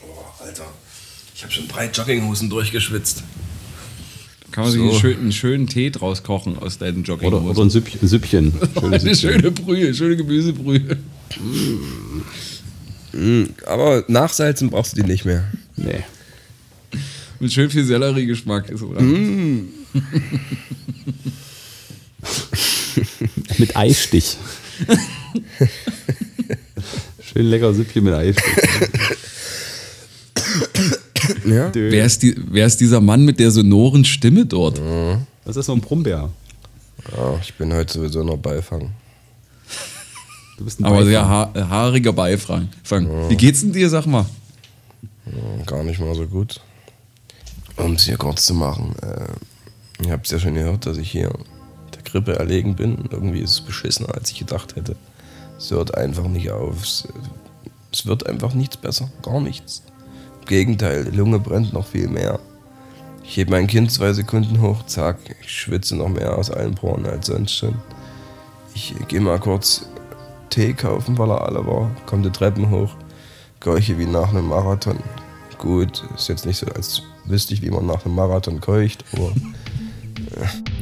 Boah, Alter. Ich habe schon drei Jogginghosen durchgeschwitzt. Kann man So. sich einen schönen, einen schönen Tee draus kochen aus deinen Oder, Jogginghosen. oder ein Süppchen. Ein Süppchen. Schönes Eine Süppchen. schöne Brühe, schöne Gemüsebrühe. Aber nachsalzen brauchst du die nicht mehr. Nee. Mit schön viel Selleriegeschmack ist dran. Mit Eistich. Schön lecker Süppchen mit Eistich. Ja? Wer, ist die, wer ist dieser Mann mit der sonoren Stimme dort? Was ist so ein Brummbär? Ah, ich bin heute sowieso noch Beifang. Du bist ein Aber Beifang. sehr ha haariger Beifang. Fang. Wie geht's denn dir, sag mal? Gar nicht mal so gut. Um es hier kurz zu machen, äh, ihr habt es ja schon gehört, dass ich hier der Grippe erlegen bin. Irgendwie ist es beschissener, als ich gedacht hätte. Es hört einfach nicht auf. Es, wird einfach nichts besser. Gar nichts. Im Gegenteil, die Lunge brennt noch viel mehr. Ich hebe mein Kind zwei Sekunden hoch, zack, ich schwitze noch mehr aus allen Poren als sonst schon. Ich gehe mal kurz Tee kaufen, weil er alle war, komme die Treppen hoch, keuche wie nach einem Marathon. Gut, ist jetzt nicht so, als wüsste ich, wie man nach einem Marathon keucht, aber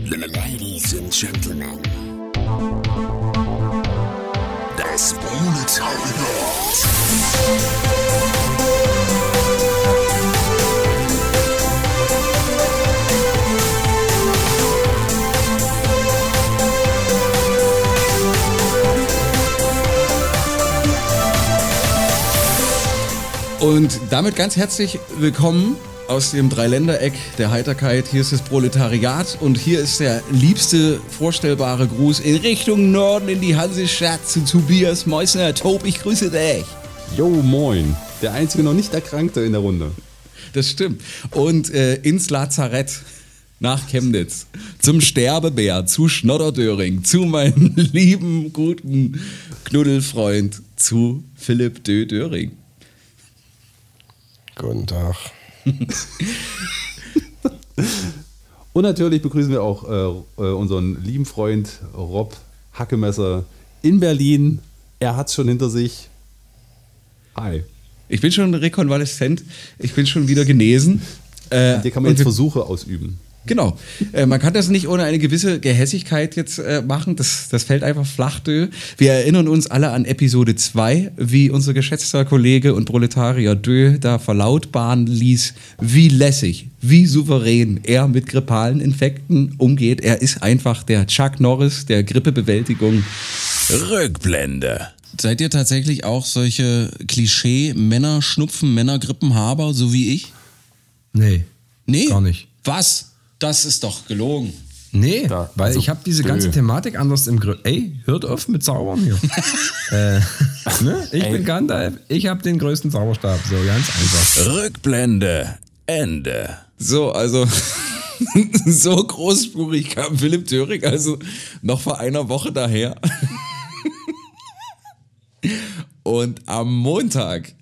Ladies and Gentlemen. Das Proletariat. Und damit ganz herzlich willkommen aus dem Dreiländereck der Heiterkeit. Hier ist das Proletariat und hier ist der liebste vorstellbare Gruß in Richtung Norden in die Hansestadt zu Tobias Meusner. Tob, ich grüße dich. Yo, moin. Der einzige noch nicht Erkrankte in der Runde. Das stimmt. Und äh, ins Lazarett nach Chemnitz zum Sterbebär, zu Schnodderdöring, zu meinem lieben, guten Knuddelfreund, zu Philipp Dö Döring. guten Tag. Und natürlich begrüßen wir auch äh, äh, unseren lieben Freund Rob Hackemesser in Berlin. Er hat es schon hinter sich. Hi. Ich bin schon rekonvaleszent, ich bin schon wieder genesen. Äh, Hier kann man und jetzt Versuche ausüben. Genau. Äh, man kann das nicht ohne eine gewisse Gehässigkeit jetzt äh, machen. Das, das fällt einfach flach. Dö. Wir erinnern uns alle an Episode 2, wie unser geschätzter Kollege und Proletarier Dö da verlautbaren ließ, wie lässig, wie souverän er mit grippalen Infekten umgeht. Er ist einfach der Chuck Norris der Grippebewältigung. Rückblende. Seid ihr tatsächlich auch solche Klischee-Männer-Schnupfen, Männergrippenhaber, so wie ich? Nee. Nee. Gar nicht. Was? Das ist doch gelogen. Nee, Ja, weil also, ich habe diese dö. ganze Thematik anders im Griff. Ey, hört auf mit Zaubern hier. äh, ne? Ich bin Gandalf, ich habe den größten Zauberstab. So, ganz einfach. Rückblende. Ende. So, also so großspurig kam Philipp Töring also noch vor einer Woche daher. Und am Montag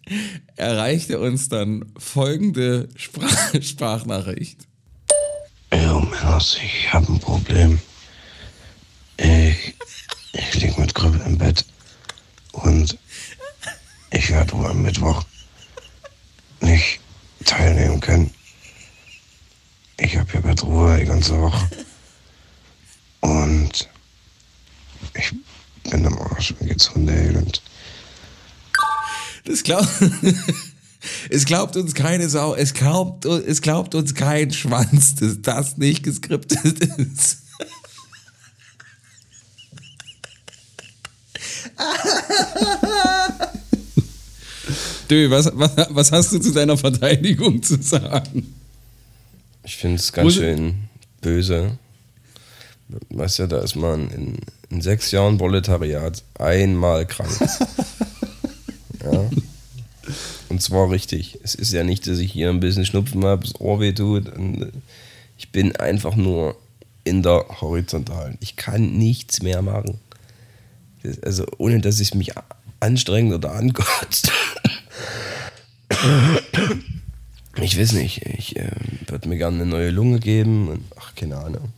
erreichte uns dann folgende Sprach Sprachnachricht. Jo, Männers, ich hab ein Problem. Ich, ich lieg mit Grippe im Bett und ich werde wohl am Mittwoch nicht teilnehmen können. Ich hab hier Bettruhe die ganze Woche und ich bin im Arsch, mir geht's hundeelend. Das glaubt, es glaubt uns keine Sau, es glaubt, es glaubt uns kein Schwanz, dass das nicht geskriptet ist. Dö, was, was, was hast du zu deiner Verteidigung zu sagen? Ich finde es ganz Muss- schön böse. Weißt du, da ist man in, in sechs Jahren Proletariat einmal krank. ja. Und zwar richtig. Es ist ja nicht, dass ich hier ein bisschen Schnupfen habe, das Ohr weh tut. Äh, ich bin einfach nur in der Horizontalen. Ich kann nichts mehr machen. Das, also ohne, dass es mich a- anstrengt oder ankotzt. Ich weiß nicht. Ich äh, würde mir gerne eine neue Lunge geben. Und, ach, keine Ahnung.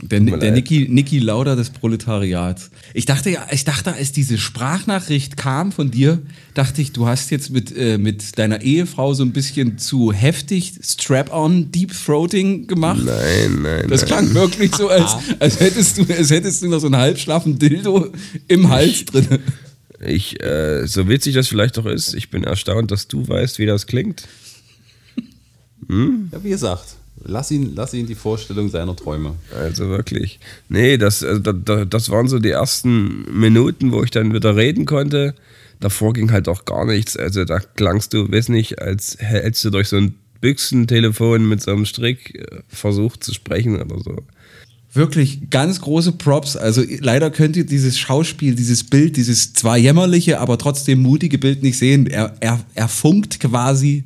Der, der. Niki, Niki Lauda des Proletariats. Ich dachte ja, ich dachte, als diese Sprachnachricht kam von dir, dachte ich, du hast jetzt mit, äh, mit deiner Ehefrau so ein bisschen zu heftig Strap-on Deep Throating gemacht. Nein, nein, Das nein. klang wirklich so, als, als, hättest du, als hättest du noch so einen halbschlaffen Dildo im Hals drin. Ich, äh, so witzig das vielleicht auch ist, ich bin erstaunt, dass du weißt, wie das klingt. Ja, wie gesagt, lass ihn, lass ihn die Vorstellung seiner Träume. Also wirklich. Nee, das, also da, da, das waren so die ersten Minuten, wo ich dann wieder reden konnte. Davor ging halt auch gar nichts. Also da klangst du, weiß nicht, als hättest du durch so ein Büchsentelefon mit so einem Strick äh, versucht zu sprechen oder so. Wirklich ganz große Props. Also leider könnt ihr dieses Schauspiel, dieses Bild, dieses zwar jämmerliche, aber trotzdem mutige Bild nicht sehen. Er, er, er funkt quasi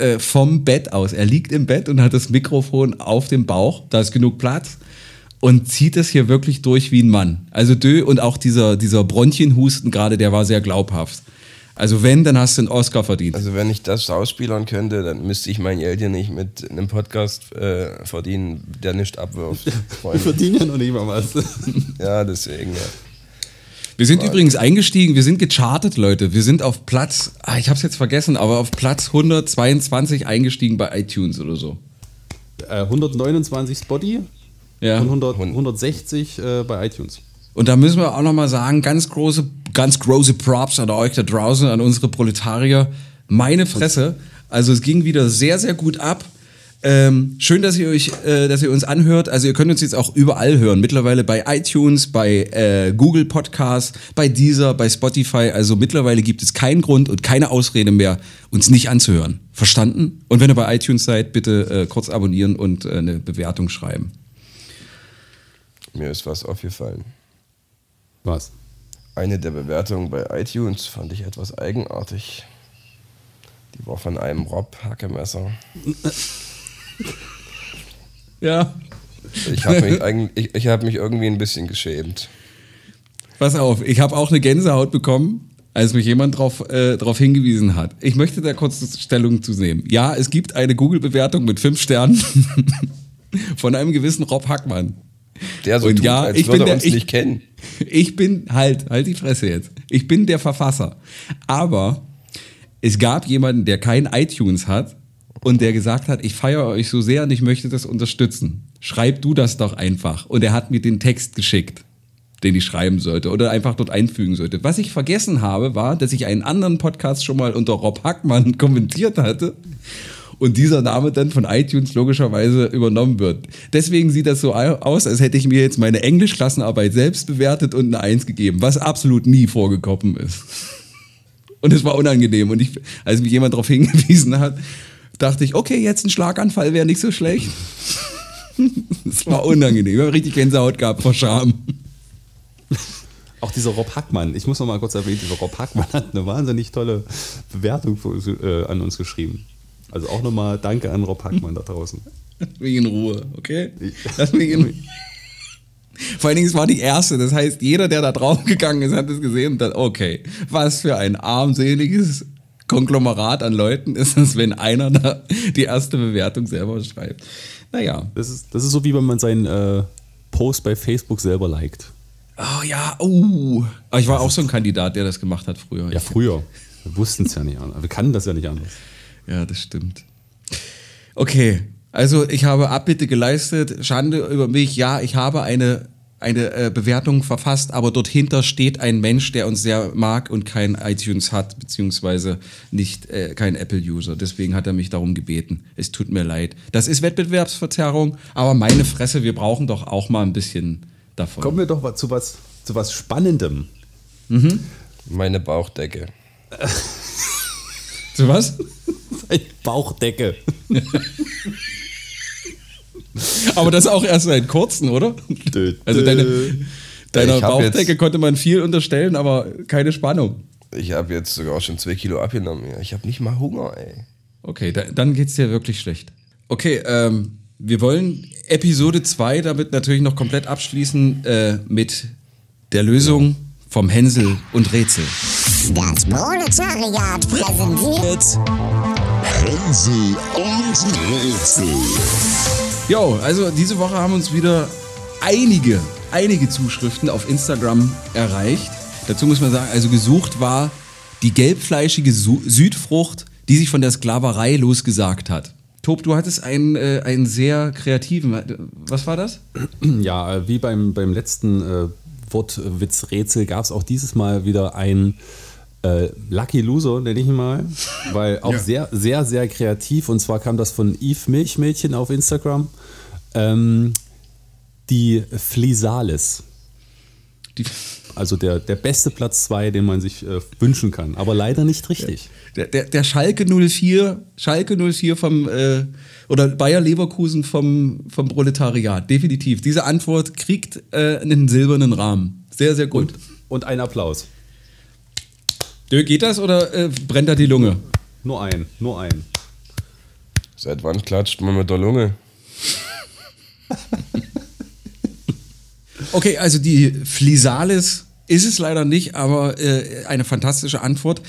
äh, vom Bett aus. Er liegt im Bett und hat das Mikrofon auf dem Bauch. Da ist genug Platz. Und zieht es hier wirklich durch wie ein Mann. Also Dö und auch dieser, dieser Bronchienhusten gerade, der war sehr glaubhaft. Also wenn, dann hast du einen Oscar verdient. Also wenn ich das schauspielern könnte, dann müsste ich mein Geld hier nicht mit einem Podcast äh, verdienen, der nicht abwirft. Wir verdienen ja noch nicht mal was. Ja, deswegen, ja. Wir sind übrigens eingestiegen, wir sind gechartet, Leute. Wir sind auf Platz, ah, ich hab's jetzt vergessen, aber auf Platz 122 eingestiegen bei iTunes oder so. Äh, 129 Spotty Ja. und 100, 160 äh, bei iTunes. Und da müssen wir auch nochmal sagen, ganz große, ganz große Props an euch da draußen, an unsere Proletarier. Meine Fresse. Also es ging wieder sehr, sehr gut ab. Ähm, schön, dass ihr euch, äh, dass ihr uns anhört. Also ihr könnt uns jetzt auch überall hören. Mittlerweile bei iTunes, bei äh, Google Podcasts, bei Deezer, bei Spotify. Also mittlerweile gibt es keinen Grund und keine Ausrede mehr, uns nicht anzuhören. Verstanden? Und wenn ihr bei iTunes seid, bitte äh, kurz abonnieren und äh, eine Bewertung schreiben. Mir ist was aufgefallen. Was? Eine der Bewertungen bei iTunes fand ich etwas eigenartig. Die war von einem Rob Hackemesser. Ja. Ich habe mich, eigentlich- ich, ich hab mich irgendwie ein bisschen geschämt. Pass auf, ich habe auch eine Gänsehaut bekommen, als mich jemand darauf äh, drauf hingewiesen hat. Ich möchte da kurz Stellung zu nehmen. Ja, es gibt eine Google-Bewertung mit fünf Sternen von einem gewissen Rob Hackmann. Der so Und tut, ja, als ich würde bin er der- uns ich- nicht kennen. Ich bin halt, halt die Fresse jetzt. Ich bin der Verfasser. Aber es gab jemanden, der kein iTunes hat und der gesagt hat, ich feiere euch so sehr und ich möchte das unterstützen. Schreib du das doch einfach. Und er hat mir den Text geschickt, den ich schreiben sollte oder einfach dort einfügen sollte. Was ich vergessen habe, war, dass ich einen anderen Podcast schon mal unter Rob Hackmann kommentiert hatte und dieser Name dann von iTunes logischerweise übernommen wird. Deswegen sieht das so aus, als hätte ich mir jetzt meine Englischklassenarbeit selbst bewertet und eine Eins gegeben, was absolut nie vorgekommen ist. Und es war unangenehm. Und ich, als mich jemand darauf hingewiesen hat, dachte ich, okay, jetzt ein Schlaganfall wäre nicht so schlecht. Es war unangenehm. Ich habe richtig Gänsehaut gehabt vor Scham. Auch dieser Rob Hackmann, ich muss noch mal kurz erwähnen, dieser Rob Hackmann hat eine wahnsinnig tolle Bewertung uns, äh, an uns geschrieben. Also auch nochmal Danke an Rob Hackmann da draußen. Lass mich in Ruhe, okay? Lass mich in Ruhe. Vor allen Dingen, es war die erste. Das heißt, jeder, der da draufgegangen ist, hat es gesehen und dann, okay, was für ein armseliges Konglomerat an Leuten ist es, wenn einer da die erste Bewertung selber schreibt. Naja. Das ist, das ist so, wie wenn man seinen äh, Post bei Facebook selber liked. Oh ja, oh. Aber ich war auch so ein Kandidat, der das gemacht hat früher. Ja, früher. Wir wussten es ja nicht anders. Wir kannten das ja nicht anders. Ja, das stimmt. Okay, also ich habe Abbitte geleistet, Schande über mich. Ja, ich habe eine, eine äh, Bewertung verfasst, aber dort hinter steht ein Mensch, der uns sehr mag und kein iTunes hat, beziehungsweise nicht äh, kein Apple-User. Deswegen hat er mich darum gebeten. Es tut mir leid. Das ist Wettbewerbsverzerrung, aber meine Fresse, wir brauchen doch auch mal ein bisschen davon. Kommen wir doch mal zu was, zu was Spannendem. Meine Bauchdecke. Zu was? Bauchdecke. Aber das auch erst seit kurzem, oder? Also deine, deiner Bauchdecke konnte man viel unterstellen, aber keine Spannung. Ich habe jetzt sogar schon zwei Kilo abgenommen. Ja. Ich habe nicht mal Hunger, ey. Okay, da, dann geht's dir wirklich schlecht. Okay, ähm, wir wollen Episode 2 damit natürlich noch komplett abschließen äh, mit der Lösung vom Hänsel und Rätsel. Das Proletariat präsentiert Hänsel und Rätsel. Jo, also diese Woche haben uns wieder einige, einige Zuschriften auf Instagram erreicht. Dazu muss man sagen, also gesucht war die gelbfleischige Su Südfrucht, die sich von der Sklaverei losgesagt hat. Tob, du hattest einen, äh, einen sehr kreativen. Was war das? Ja, äh, wie beim, beim letzten äh, Wortwitzrätsel gab es auch dieses Mal wieder ein äh, Lucky Loser, nenne ich ihn mal, weil auch sehr, sehr, sehr kreativ. Und zwar kam das von Eve Milchmädchen auf Instagram. Ähm, die Flisalis. Die, Also der, der beste Platz 2, den man sich äh, wünschen kann. Aber leider nicht richtig. der, der, der Schalke 04, Schalke 04 vom, äh, oder Bayer Leverkusen vom, vom Proletariat, definitiv. Diese Antwort kriegt äh, einen silbernen Rahmen. Sehr, sehr gut. Und ein Applaus. Dö, geht das oder äh, brennt da die Lunge? Nur ein, nur ein. Seit wann klatscht man mit der Lunge? Okay, also die Flisalis ist es leider nicht, aber äh, eine fantastische Antwort.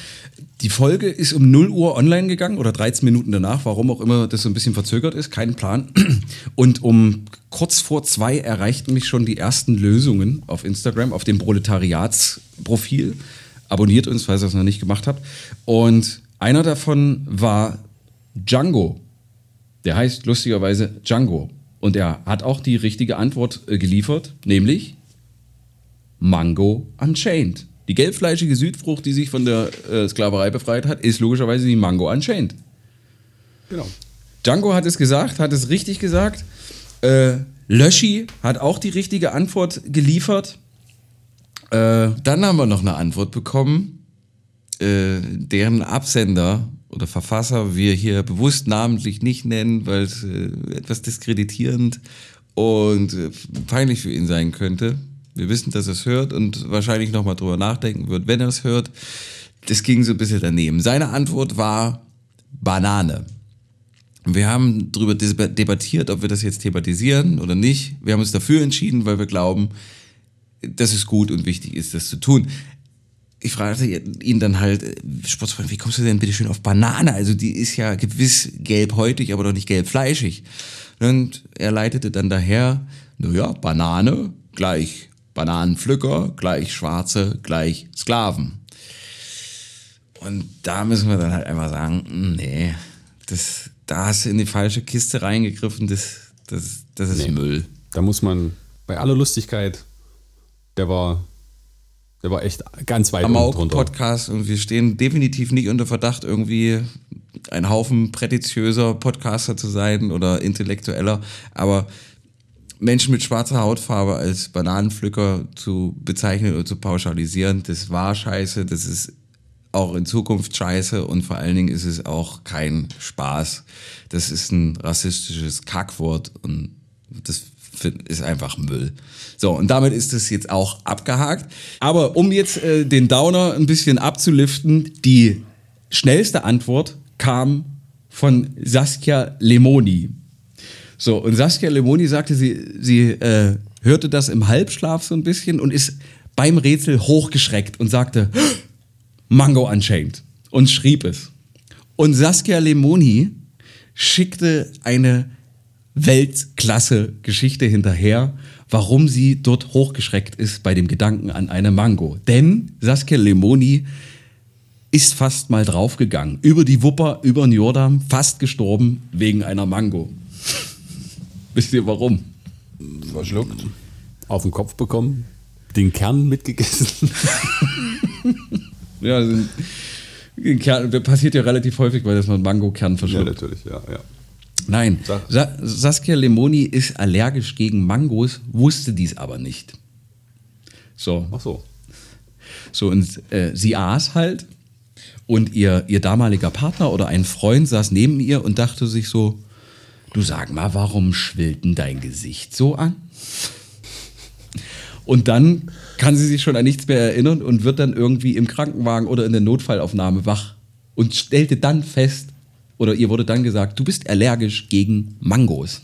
Die Folge ist um 0 Uhr online gegangen oder 13 Minuten danach, warum auch immer das so ein bisschen verzögert ist, kein Plan. Und um kurz vor zwei erreichten mich schon die ersten Lösungen auf Instagram, auf dem Proletariatsprofil. Abonniert uns, falls ihr es noch nicht gemacht habt. Und einer davon war Django. Der heißt lustigerweise Django. Und er hat auch die richtige Antwort äh, geliefert, nämlich Mango Unchained. Die gelbfleischige Südfrucht, die sich von der äh, Sklaverei befreit hat, ist logischerweise die Mango Unchained. Genau. Django hat es gesagt, hat es richtig gesagt. Äh, Löschi hat auch die richtige Antwort geliefert. Äh, dann haben wir noch eine Antwort bekommen, äh, deren Absender oder Verfasser wir hier bewusst namentlich nicht nennen, weil es äh, etwas diskreditierend und äh, peinlich für ihn sein könnte. Wir wissen, dass er es hört und wahrscheinlich nochmal drüber nachdenken wird, wenn er es hört. Das ging so ein bisschen daneben. Seine Antwort war Banane. Wir haben darüber debattiert, ob wir das jetzt thematisieren oder nicht. Wir haben uns dafür entschieden, weil wir glauben, dass es gut und wichtig ist, das zu tun. Ich fragte ihn dann halt, äh, Sportsfreund, wie kommst du denn bitte schön auf Banane? Also die ist ja gewiss gelbhäutig, aber doch nicht gelbfleischig. Und er leitete dann daher, naja, Banane gleich Bananenpflücker, gleich Schwarze, gleich Sklaven. Und da müssen wir dann halt einfach sagen, nee, das, da hast du in die falsche Kiste reingegriffen, das, das, das ist Nee. Müll. Da muss man bei aller Lustigkeit, der war, der war echt ganz weit am unten drunter. Podcast und wir stehen definitiv nicht unter Verdacht, irgendwie ein Haufen prätentiöser Podcaster zu sein oder intellektueller, aber Menschen mit schwarzer Hautfarbe als Bananenpflücker zu bezeichnen oder zu pauschalisieren, das war scheiße, das ist auch in Zukunft scheiße und vor allen Dingen ist es auch kein Spaß. Das ist ein rassistisches Kackwort und das ist einfach Müll. So, und damit ist es jetzt auch abgehakt. Aber um jetzt äh, den Downer ein bisschen abzuliften, die schnellste Antwort kam von Saskia Lemoni. So, und Saskia Lemoni sagte, sie, sie äh, hörte das im Halbschlaf so ein bisschen und ist beim Rätsel hochgeschreckt und sagte, Mango Unchained und schrieb es. Und Saskia Lemoni schickte eine Weltklasse-Geschichte hinterher, warum sie dort hochgeschreckt ist bei dem Gedanken an eine Mango. Denn Saskia Lemoni ist fast mal draufgegangen. Über die Wupper, über den Jordan, fast gestorben wegen einer Mango. Wisst ihr warum? Verschluckt. Auf den Kopf bekommen, den Kern mitgegessen. Ja, ein Kern, das passiert ja relativ häufig, weil das man Mango-Kern ja, verschluckt. natürlich, ja, ja. Nein, Sa Saskia Lemoni ist allergisch gegen Mangos, wusste dies aber nicht. So, Ach so. so und äh, sie aß halt und ihr, ihr damaliger Partner oder ein Freund saß neben ihr und dachte sich so, du sag mal, warum schwillt denn dein Gesicht so an? Und dann kann sie sich schon an nichts mehr erinnern und wird dann irgendwie im Krankenwagen oder in der Notfallaufnahme wach und stellte dann fest, oder ihr wurde dann gesagt, du bist allergisch gegen Mangos.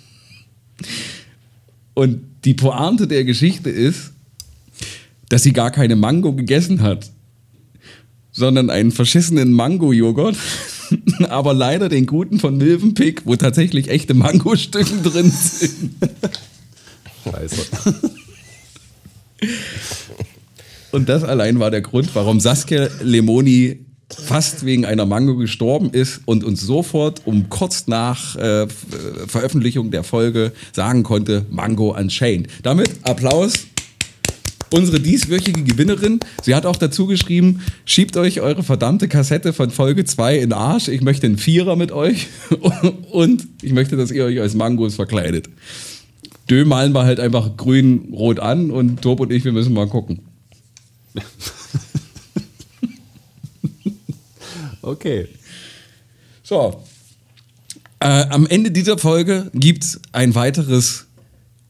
Und die Pointe der Geschichte ist, dass sie gar keine Mango gegessen hat, sondern einen verschissenen Mango-Joghurt, aber leider den guten von Milvenpick, wo tatsächlich echte Mangostücken drin sind. Scheiße. Und das allein war der Grund, warum Saskia Lemoni fast wegen einer Mango gestorben ist und uns sofort um kurz nach äh, äh, Veröffentlichung der Folge sagen konnte, Mango Unchained. Damit Applaus. Unsere dieswöchige Gewinnerin, sie hat auch dazu geschrieben, schiebt euch eure verdammte Kassette von Folge 2 in den Arsch, ich möchte einen Vierer mit euch und ich möchte, dass ihr euch als Mangos verkleidet. Dö malen wir halt einfach grün-rot an und Tob und ich, wir müssen mal gucken. Okay. So. Äh, am Ende dieser Folge gibt's ein weiteres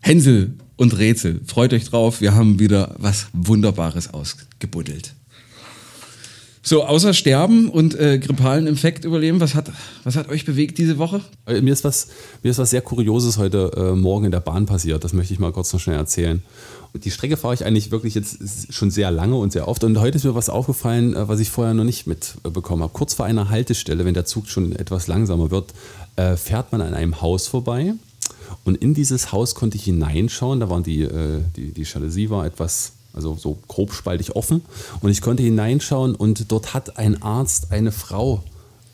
Hänsel und Rätsel. Freut euch drauf, wir haben wieder was Wunderbares ausgebuddelt. So, außer Sterben und äh, grippalen Infekt überleben, was hat, was hat euch bewegt diese Woche? Äh, Mir ist was, mir ist was sehr Kurioses heute äh, Morgen in der Bahn passiert. Das möchte ich mal kurz noch schnell erzählen. Und die Strecke fahre ich eigentlich wirklich jetzt schon sehr lange und sehr oft. Und heute ist mir was aufgefallen, äh, was ich vorher noch nicht mitbekommen habe. Kurz vor einer Haltestelle, wenn der Zug schon etwas langsamer wird, äh, fährt man an einem Haus vorbei. Und in dieses Haus konnte ich hineinschauen. Da waren die, äh, die, die Jalousie war etwas, also so grobspaltig offen. Und ich konnte hineinschauen und dort hat ein Arzt eine Frau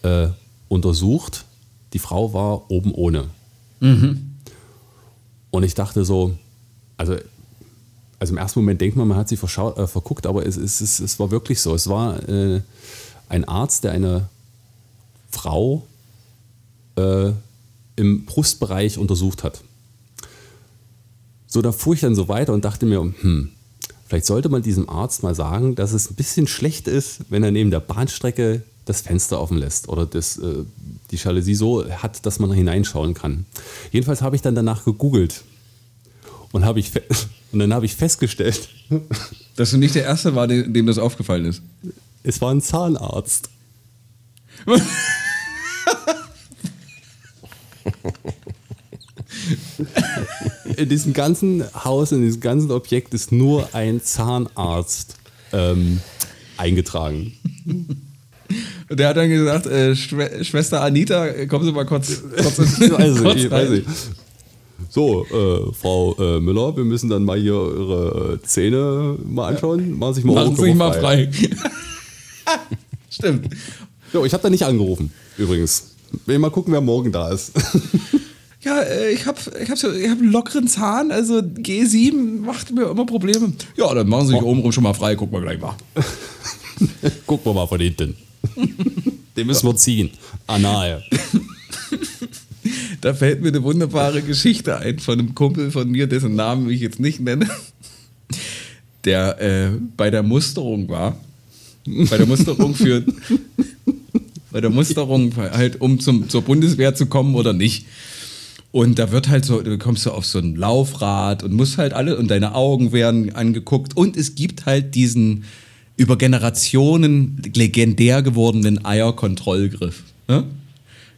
äh, untersucht. Die Frau war oben ohne. Und ich dachte so, also, also im ersten Moment denkt man, man hat sie äh, verguckt, aber es, es, es, es war wirklich so. Es war äh, ein Arzt, der eine Frau äh, im Brustbereich untersucht hat. So, da fuhr ich dann so weiter und dachte mir, hm, vielleicht sollte man diesem Arzt mal sagen, dass es ein bisschen schlecht ist, wenn er neben der Bahnstrecke das Fenster offen lässt oder das, äh, die Jalousie so hat, dass man hineinschauen kann. Jedenfalls habe ich dann danach gegoogelt und, habe ich und dann habe ich festgestellt, Dass du nicht der Erste war, dem, dem das aufgefallen ist. es war ein Zahnarzt. in diesem ganzen Haus, in diesem ganzen Objekt ist nur ein Zahnarzt ähm, eingetragen. Und der hat dann gesagt, äh, Schwe Schwester Anita, kommen Sie mal kurz, kurz, in- weiß kurz ich, weiß ich. So, äh, Frau äh, Müller, wir müssen dann mal hier Ihre Zähne mal anschauen. Machen Sie sich mal, Machen Sie sich mal frei. Stimmt. Jo, ich habe da nicht angerufen, übrigens. Will mal gucken, wer morgen da ist. Ja, äh, ich habe ich hab ich hab einen lockeren Zahn, also G7 macht mir immer Probleme. Ja, dann machen Sie sich obenrum schon mal frei, gucken wir gleich mal. Gucken wir mal von hinten. Den müssen wir ziehen. Anal. Da fällt mir eine wunderbare Geschichte ein von einem Kumpel von mir, dessen Namen ich jetzt nicht nenne, der äh, bei der Musterung war. Bei der Musterung für. bei der Musterung halt, um zum, zur Bundeswehr zu kommen oder nicht. Und da wird halt so, du kommst so auf so ein Laufrad und musst halt alle, und deine Augen werden angeguckt. Und es gibt halt diesen über Generationen legendär gewordenen Eierkontrollgriff. Ne?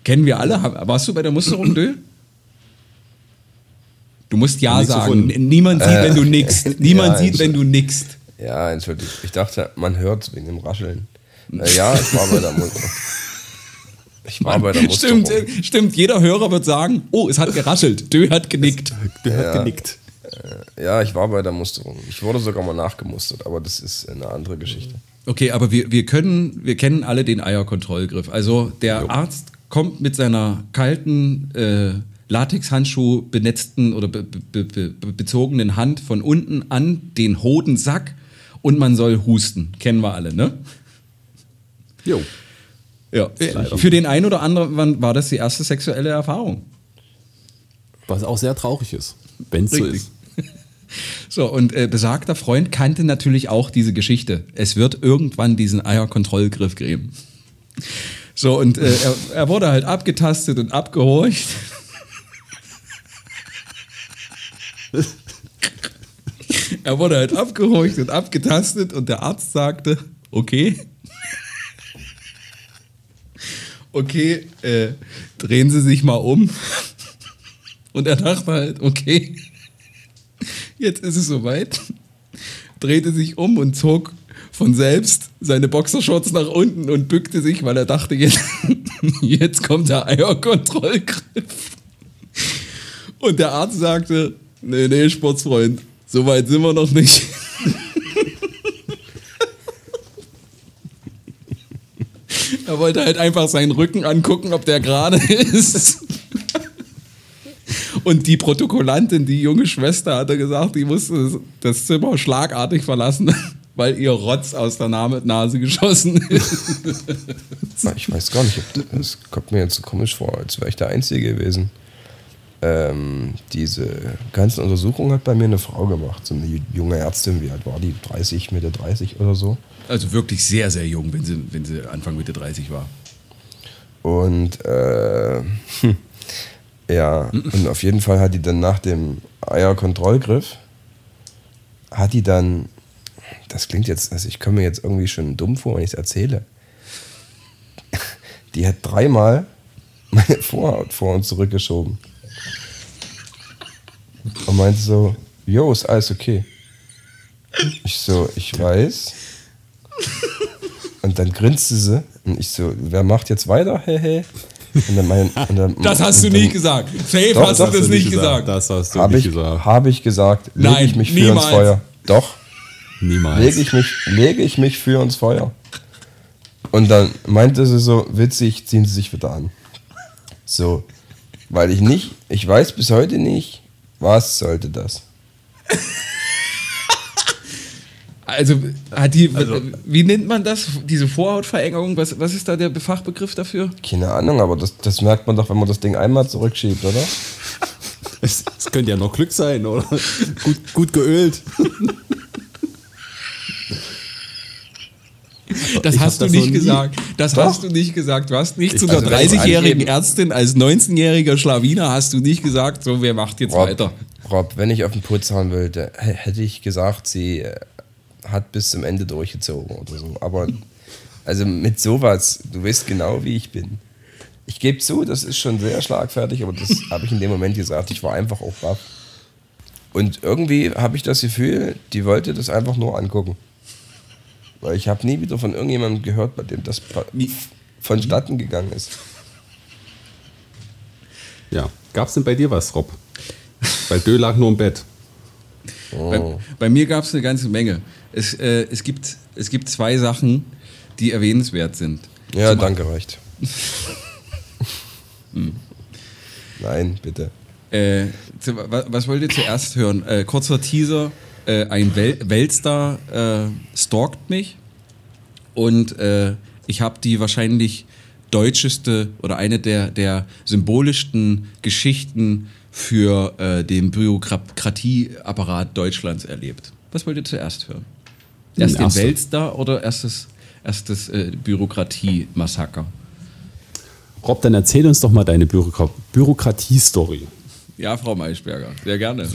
Kennen wir alle. Warst du bei der Musterung, Dö? Du musst Ja Nichts sagen. gefunden. Niemand sieht, wenn du nickst. Niemand ja, sieht, wenn du nickst. Ja, entschuldigt. Ich dachte, man hört wegen dem Rascheln. Äh, ja, ich war bei der Musterung. Ich war bei der Musterung. Stimmt, äh, stimmt. Jeder Hörer wird sagen, oh, es hat geraschelt. Dö hat genickt. Der Ja. hat genickt. Ja, ich war bei der Musterung. Ich wurde sogar mal nachgemustert, aber das ist eine andere Geschichte. Okay, aber wir, wir können, wir kennen alle den Eierkontrollgriff. Also der Arzt kommt mit seiner kalten äh, Latexhandschuh benetzten oder be, be, be, be, bezogenen Hand von unten an den Hodensack und man soll husten. Kennen wir alle, ne? Jo. Ja. leider. Für den einen oder anderen war- das die erste sexuelle Erfahrung. Was auch sehr traurig ist, wenn es so ist. So, und äh, besagter Freund kannte natürlich auch diese Geschichte. Es wird irgendwann diesen Eierkontrollgriff geben. So, und äh, er, er wurde halt abgetastet und abgehorcht. er wurde halt abgehorcht und abgetastet und der Arzt sagte, okay. Okay, äh, drehen Sie sich mal um. Und er dachte halt, okay, jetzt ist es soweit. Drehte sich um und zog von selbst seine Boxershorts nach unten und bückte sich, weil er dachte, jetzt, jetzt kommt der Eierkontrollgriff. Und der Arzt sagte, nee, nee, Sportsfreund, so weit sind wir noch nicht. Er wollte halt einfach seinen Rücken angucken, ob der gerade ist. Und die Protokollantin, die junge Schwester, hat er gesagt, die musste das Zimmer schlagartig verlassen, weil ihr Rotz aus der Na- Nase geschossen ist. Ich weiß gar nicht, ob das, das kommt mir jetzt so komisch vor, als wäre ich der Einzige gewesen. Ähm, diese ganzen Untersuchungen hat bei mir eine Frau gemacht, so eine junge Ärztin, wie alt war die? 30, Mitte 30 oder so. Also wirklich sehr, sehr jung, wenn sie, wenn sie Anfang Mitte 30 war. Und äh, hm, ja, und auf jeden Fall hat die dann nach dem Eierkontrollgriff, hat die dann, das klingt jetzt, also ich komme mir jetzt irgendwie schon dumm vor, wenn ich es erzähle. Die hat dreimal meine Vorhaut vor und zurückgeschoben. Und meinte so, jo, ist alles okay. Ich so, ich weiß. Und dann grinste sie und ich so, wer macht jetzt weiter? Hey, hey. Und dann mein, und dann, Das hast du dann nicht gesagt. Safe Doch, hast doch, du das nicht gesagt. Das hast du Habe nicht ich, gesagt. hab ich gesagt, lege Nein, ich mich für niemals. ins Feuer. Doch, Niemals. lege ich, mich, lege ich mich für ins Feuer. Und dann meinte sie so, witzig, ziehen sie sich wieder an. So, weil ich nicht, ich weiß bis heute nicht, was sollte das? Also, hat die, wie nennt man das? Diese Vorhautverengung? Was, was ist da der Fachbegriff dafür? Keine Ahnung, aber das, das merkt man doch, wenn man das Ding einmal zurückschiebt, oder? Es, es könnte ja noch Glück sein, oder? gut, gut geölt. Das Ich hast du das nicht nie- gesagt. Das Doch. hast du nicht gesagt. Du hast nicht zu einer wenn es 30-jährigen angeben- Ärztin als 19-jähriger Schlawiner hast du nicht gesagt, so, wer macht jetzt Rob, weiter? Rob, wenn ich auf den Putz hauen wollte, hätte ich gesagt, sie äh, hat bis zum Ende durchgezogen oder so. Aber also mit sowas, du weißt genau, wie ich bin. Ich gebe zu, das ist schon sehr schlagfertig, aber das habe ich in dem Moment gesagt. Ich war einfach auch baff. Und irgendwie habe ich das Gefühl, die wollte das einfach nur angucken. Weil ich habe nie wieder von irgendjemandem gehört, bei dem das vonstatten gegangen ist. Ja. Gab es denn bei dir was, Rob? Weil Dö lag nur im Bett. Bei, bei mir gab es eine ganze Menge. Es, äh, es, gibt, es gibt zwei Sachen, die erwähnenswert sind. Ja, Zum danke, reicht. Nein, bitte. Äh, was wollt ihr zuerst hören? Äh, kurzer Teaser. Äh, ein Wel Weltstar äh, stalkt mich und äh, ich habe die wahrscheinlich deutscheste oder eine der, der symbolischsten Geschichten für äh, den Bürokratieapparat Deutschlands erlebt. Was wollt ihr zuerst hören? Erst den. Weltstar oder erstes, erstes äh, Bürokratie-Massaker? Rob, dann erzähl uns doch mal deine Bürokra Bürokratie-Story. Ja, Frau Maischberger, sehr gerne.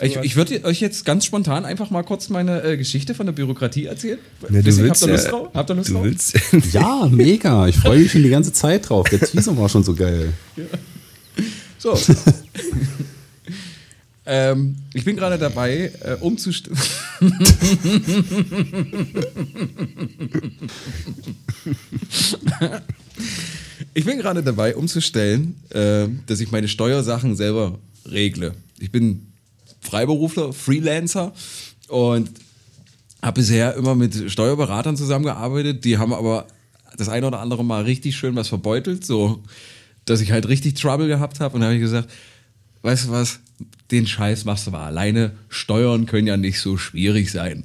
Ich, ich würde euch jetzt ganz spontan einfach mal kurz meine äh, Geschichte von der Bürokratie erzählen. Wisst ihr, habt ihr Lust drauf? Habt ihr Lust du drauf? willst Ja, mega. Ich freue mich schon die ganze Zeit drauf. Der Teaser war schon so geil. So. ähm, ich bin gerade dabei, äh, umzustellen. ich bin gerade dabei, umzustellen, äh, dass ich meine Steuersachen selber regle. Ich bin Freiberufler, Freelancer und habe bisher immer mit Steuerberatern zusammengearbeitet, die haben aber das eine oder andere Mal richtig schön was verbeutelt, so dass ich halt richtig Trouble gehabt habe und da habe ich gesagt, weißt du was, den Scheiß machst du mal alleine, Steuern können ja nicht so schwierig sein.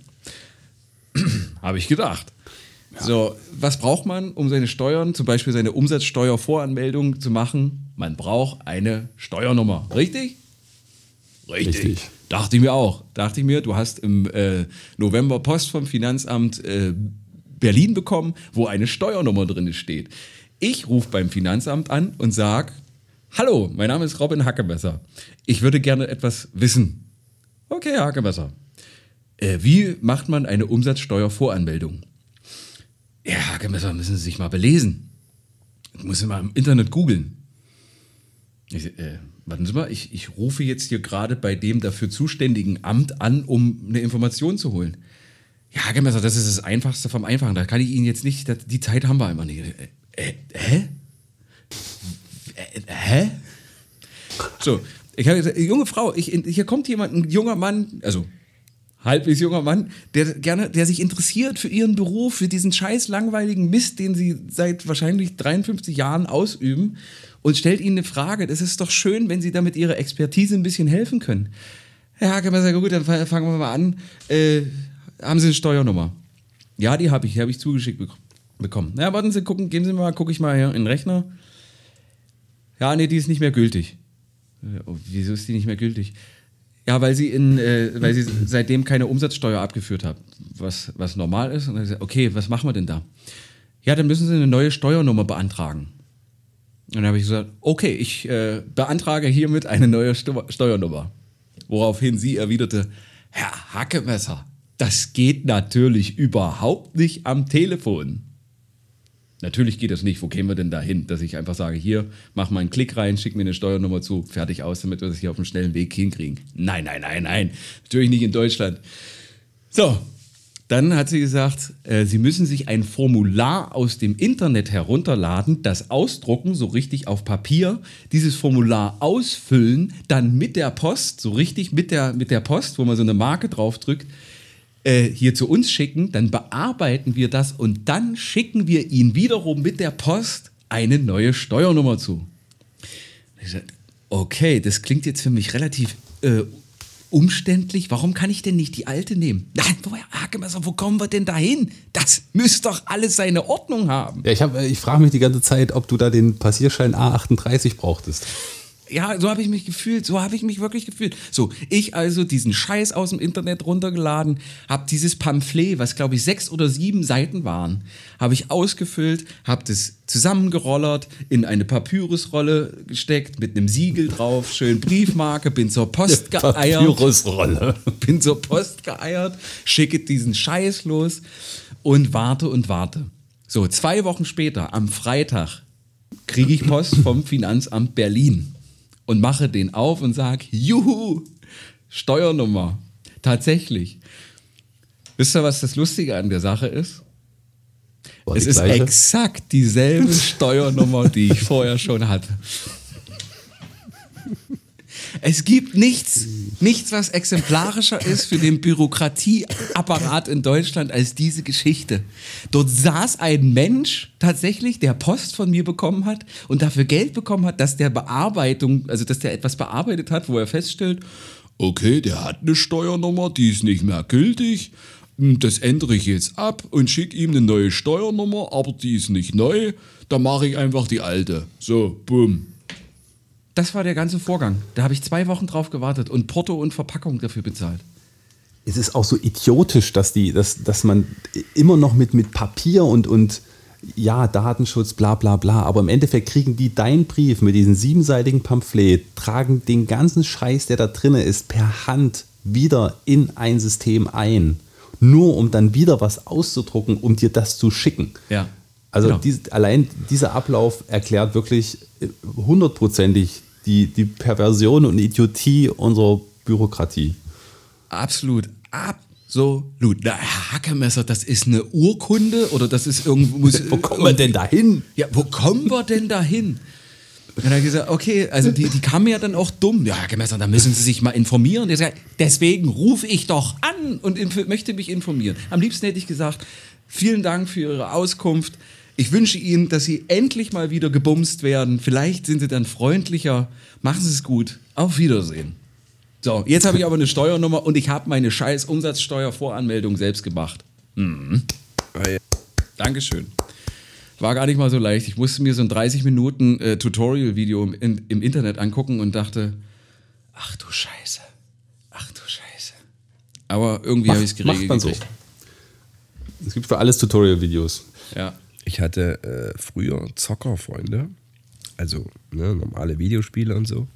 habe ich gedacht. So, was braucht man, um seine Steuern, zum Beispiel seine Umsatzsteuervoranmeldung zu machen? Man braucht eine Steuernummer, richtig? Richtig. Dachte ich mir auch. Dachte ich mir, du hast im äh, November Post vom Finanzamt äh, Berlin bekommen, wo eine Steuernummer drin steht. Ich rufe beim Finanzamt an und sag: Hallo, mein Name ist Robin Hackemesser. Ich würde gerne etwas wissen. Okay, Herr Hackemesser. Äh, wie macht man eine Umsatzsteuervoranmeldung? Ja, Herr Hackemesser, müssen Sie sich mal belesen. Ich muss mal im Internet googeln. Ich, äh, warten Sie mal, ich, ich rufe jetzt hier gerade bei dem dafür zuständigen Amt an, um eine Information zu holen. Ja, Hackemesser, das ist das Einfachste vom Einfachen. Da kann ich Ihnen jetzt nicht, die Zeit haben wir immer nicht. Äh, äh, hä? Äh, hä? So, ich habe gesagt, junge Frau, ich, hier kommt jemand, ein junger Mann, also halbwegs junger Mann, der gerne, der sich interessiert für ihren Beruf, für diesen scheiß langweiligen Mist, den sie seit wahrscheinlich 53 Jahren ausüben und stellt ihnen eine Frage. Das ist doch schön, wenn sie damit ihrer Expertise ein bisschen helfen können. Herr Hakemer, gut, dann fangen wir mal an. Äh, haben Sie eine Steuernummer? Ja, die habe ich, die habe ich zugeschickt bek bekommen. Na, warten Sie, gucken, geben Sie mal, gucke ich mal hier in den Rechner. Ja, nee, die ist nicht mehr gültig. Oh, wieso ist die nicht mehr gültig? Ja, weil sie in, äh, weil sie seitdem keine Umsatzsteuer abgeführt hat, was, was normal ist. Und dann gesagt, okay, was machen wir denn da? Ja, dann müssen Sie eine neue Steuernummer beantragen. Und dann habe ich gesagt, okay, ich äh, beantrage hiermit eine neue Stu Steuernummer. Woraufhin sie erwiderte, Herr Hackemesser, das geht natürlich überhaupt nicht am Telefon. Natürlich geht das nicht. Wo kämen wir denn da hin? Dass ich einfach sage, hier, mach mal einen Klick rein, schick mir eine Steuernummer zu, fertig aus, damit wir das hier auf dem schnellen Weg hinkriegen. Nein, nein, nein, nein. Natürlich nicht in Deutschland. So, dann hat sie gesagt, äh, Sie müssen sich ein Formular aus dem Internet herunterladen, das ausdrucken, so richtig auf Papier, dieses Formular ausfüllen, dann mit der Post, so richtig mit der, mit der Post, wo man so eine Marke draufdrückt, äh, hier zu uns schicken, dann bearbeiten wir das und dann schicken wir Ihnen wiederum mit der Post eine neue Steuernummer zu. Ich sag, okay, das klingt jetzt für mich relativ äh, umständlich. Warum kann ich denn nicht die alte nehmen? Nein, woher, Hagemesser, wo kommen wir denn dahin? Das müsste doch alles seine Ordnung haben. Ja, ich, hab, äh, ich frage mich die ganze Zeit, ob du da den Passierschein A38 brauchtest. Ja, so habe ich mich gefühlt, so habe ich mich wirklich gefühlt. So, ich also diesen Scheiß aus dem Internet runtergeladen, habe dieses Pamphlet, was glaube ich sechs oder sieben Seiten waren, habe ich ausgefüllt, habe das zusammengerollert, in eine Papyrusrolle gesteckt, mit einem Siegel drauf, schön Briefmarke, bin zur Post geeiert. Papyrusrolle. Bin zur Post geeiert, schicke diesen Scheiß los und warte und warte. So, zwei Wochen später, am Freitag, kriege ich Post vom Finanzamt Berlin und mache den auf und sage, juhu, Steuernummer. Tatsächlich. Wisst ihr, was das Lustige an der Sache ist? War es ist gleiche? exakt dieselbe Steuernummer, die ich vorher schon hatte. Es gibt nichts, nichts, was exemplarischer ist für den Bürokratieapparat in Deutschland als diese Geschichte. Dort saß ein Mensch tatsächlich, der Post von mir bekommen hat und dafür Geld bekommen hat, dass der Bearbeitung, also dass der etwas bearbeitet hat, wo er feststellt, okay, der hat eine Steuernummer, die ist nicht mehr gültig. Hm, Das ändere ich jetzt ab und schicke ihm eine neue Steuernummer, aber die ist nicht neu. Da mache ich einfach die alte. So, bumm. Das war der ganze Vorgang. Da habe ich zwei Wochen drauf gewartet und Porto und Verpackung dafür bezahlt. es ist auch so idiotisch, dass die, dass, dass man immer noch mit, mit Papier und, und ja, Datenschutz, bla bla bla, aber im Endeffekt kriegen die deinen Brief mit diesem siebenseitigen Pamphlet, tragen den ganzen Scheiß, der da drin ist, per Hand wieder in ein System ein. Nur um dann wieder was auszudrucken, um dir das zu schicken. Ja. Also Genau. dies, allein dieser Ablauf erklärt wirklich äh, hundertprozentig die, die Perversion und Idiotie unserer Bürokratie. Absolut, absolut. Na, Herr Hackemesser, das ist eine Urkunde oder das ist irgendwo. Wo kommen wir denn da hin? Ja, wo kommen wir denn dahin? Und dann hat er gesagt, okay, also die, die kamen ja dann auch dumm. Ja, Herr Hackemesser, da müssen Sie sich mal informieren. Der sagt, deswegen rufe ich doch an und möchte mich informieren. Am liebsten hätte ich gesagt, vielen Dank für Ihre Auskunft. Ich wünsche Ihnen, dass Sie endlich mal wieder gebumst werden. Vielleicht sind Sie dann freundlicher. Machen Sie es gut. Auf Wiedersehen. So, jetzt habe ich aber eine Steuernummer und ich habe meine scheiß Umsatzsteuervoranmeldung selbst gemacht. Mhm. Dankeschön. War gar nicht mal so leicht. Ich musste mir so ein 30 Minuten äh, Tutorial-Video im, in, im Internet angucken und dachte, ach du Scheiße, ach du Scheiße. Aber irgendwie habe ich es geregelt. macht man so. Es gibt für alles Tutorial-Videos. Ja. Ich hatte äh, früher Zockerfreunde, also ne, normale Videospiele und so.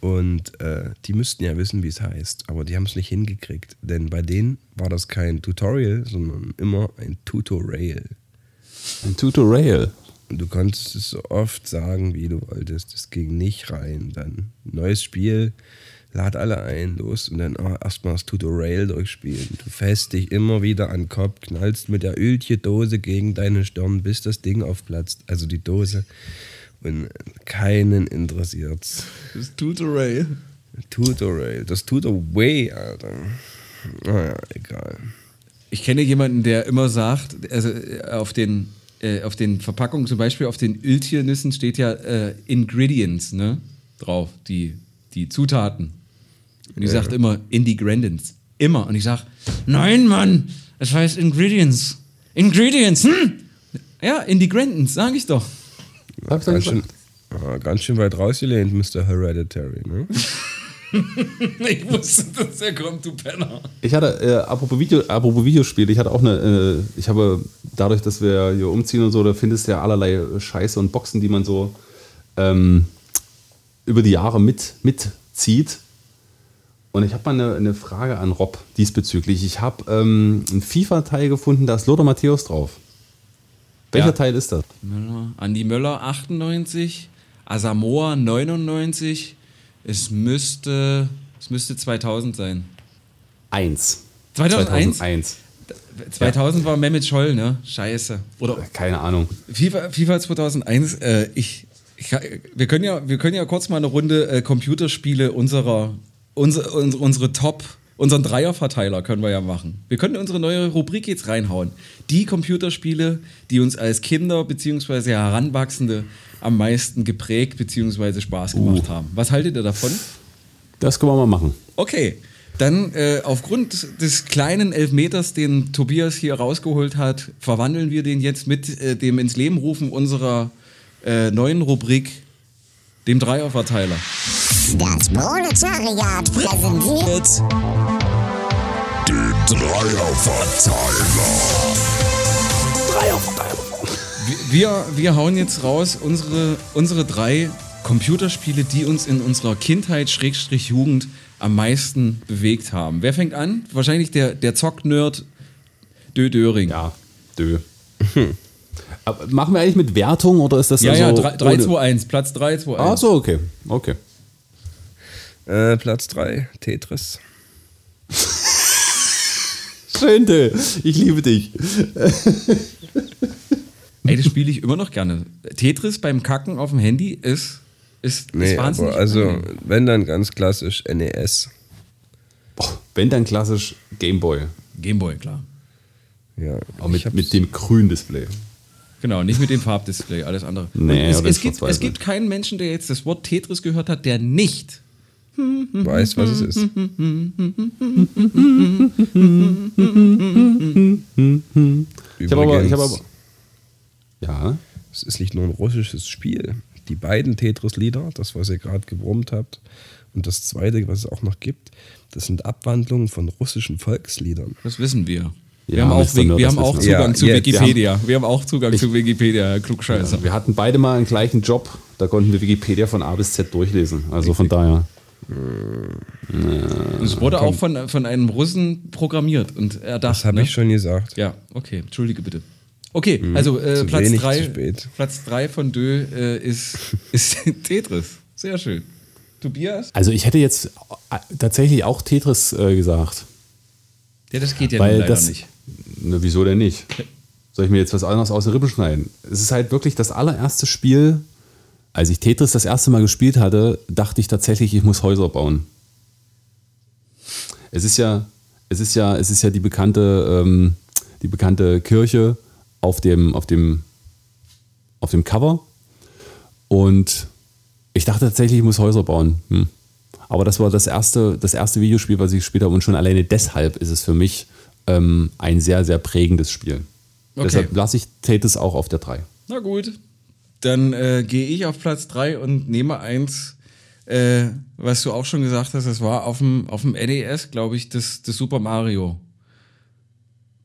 Und äh, die müssten ja wissen, wie es heißt, aber die haben es nicht hingekriegt. Denn bei denen war das kein Tutorial, sondern immer ein Tutorial. Ein Tutorial. Und du konntest es so oft sagen, wie du wolltest. Es ging nicht rein. Dann neues Spiel, lad alle ein, los und dann oh, erstmal das Tutorial durchspielen. Du fährst dich immer wieder an den Kopf, knallst mit der Öltje-Dose gegen deine Stirn, bis das Ding aufplatzt. Also die Dose. Und keinen interessiert's. Das Tutorial. Tutorial, das tut away, Alter. Naja, egal. Ich kenne jemanden, der immer sagt, also äh, auf den, äh, auf den Verpackungen, zum Beispiel auf den Öltiernüssen steht ja äh, Ingredients ne, drauf, die, die Zutaten. Und die sagt immer Ingredients. Immer. Und ich sage, nein, Mann, es heißt Ingredients. Ingredients, hm? Ja, Ingredients, sage ich doch. Ich Ganz schön, ah, ganz schön weit rausgelehnt, Mr. Hereditary. Ne? Ich wusste, dass er kommt, du Penner. Ich hatte, äh, apropos, Video, apropos Videospiele, ich hatte auch eine, äh, ich habe dadurch, dass wir hier umziehen und so, da findest du ja allerlei Scheiße und Boxen, die man so ähm, über die Jahre mit, mitzieht. Und ich habe mal eine, eine Frage an Rob diesbezüglich. Ich habe ähm, einen FIFA-Teil gefunden, da ist Lothar Matthäus drauf. Welcher Ja. Teil ist das? Möller, Andi Möller 98, Asamoah 99. Es müsste, es müsste 2000 sein. Eins. 2001? 2001. 2000 war Mehmet Scholl, ne? Scheiße. Oder Keine Ahnung. FIFA, FIFA 2001. Äh, ich, ich, wir können ja, wir können ja kurz mal eine Runde äh, Computerspiele unserer, unser, unsere, unsere Top, unseren Dreierverteiler können wir ja machen. Wir können unsere neue Rubrik jetzt reinhauen. Die Computerspiele, die uns als Kinder bzw. Heranwachsende am meisten geprägt bzw. Spaß gemacht haben. Was haltet ihr davon? Das können wir mal machen. Okay, dann äh, aufgrund des kleinen Elfmeters, den Tobias hier rausgeholt hat, verwandeln wir den jetzt mit äh, dem ins Leben rufen unserer äh, neuen Rubrik, dem Dreierverteiler. Das Proletariat präsentiert Wir, wir hauen jetzt raus unsere, unsere drei Computerspiele, die uns in unserer Kindheit, Schrägstrich Jugend, am meisten bewegt haben. Wer fängt an? Wahrscheinlich der, der Zock-Nerd Dö Döring. Ja, dö. Aber machen wir eigentlich mit Wertung oder ist das ja, also ja 3, 3 ohne- 2, 1, Platz 3, 2, 1. Ach so, okay. Okay. Äh, Platz 3, Tetris. Schön, Dö. Ich liebe dich. Ey, das spiele ich immer noch gerne. Tetris beim Kacken auf dem Handy ist, ist, Nee, ist wahnsinnig. aber also, angenehm. wenn dann ganz klassisch NES. Boah, wenn dann klassisch Gameboy. Gameboy, klar. Ja, Aber mit, mit dem grünen Display. Genau, nicht mit dem Farbdisplay, alles andere. Nee, es, es, gibt, es gibt keinen Menschen, der jetzt das Wort Tetris gehört hat, der nicht weiß, was es ist. Ich habe aber, ich Übrigens, aber. Ja. Es ist nicht nur ein russisches Spiel. Die beiden Tetris-Lieder, das, was ihr gerade gebrummt habt, und das zweite, was es auch noch gibt, das sind Abwandlungen von russischen Volksliedern. Das wissen wir. Wir Ja, haben auch, wir das haben auch wir. Zugang Ja, zu jetzt. Wikipedia. Wir haben auch Zugang zu Wikipedia, Herr Klugscheißer. Wir hatten beide mal einen gleichen Job. Da konnten wir Wikipedia von A bis Z durchlesen. Also von daher. Es wurde auch von, von einem Russen programmiert und erdacht. Das habe ne? ich schon gesagt. Ja, okay, entschuldige bitte. Okay, also äh, Zu Platz wenig, zu 3 spät. Platz drei von Dö äh, ist, ist Tetris. Sehr schön. Tobias? Also ich hätte jetzt äh, tatsächlich auch Tetris äh, gesagt. Ja, das geht ja weil das. nicht. Ne, wieso denn nicht? Soll ich mir jetzt was anderes aus der Rippe schneiden? Es ist halt wirklich das allererste Spiel. Als ich Tetris das erste Mal gespielt hatte, dachte ich tatsächlich, ich muss Häuser bauen. Es ist ja, es ist ja, es ist ja die bekannte, ähm, die bekannte Kirche auf dem, auf dem, auf dem Cover. Und ich dachte tatsächlich, ich muss Häuser bauen. Hm. Aber das war das erste, das erste Videospiel, was ich gespielt habe. Und schon alleine deshalb ist es für mich ähm, ein sehr, sehr prägendes Spiel. Okay. Deshalb lasse ich Tetris auch auf der 3. Na gut, dann äh, gehe ich auf Platz 3 und nehme eins, äh, was du auch schon gesagt hast, das war auf dem, auf dem NES, glaube ich, das, das Super Mario.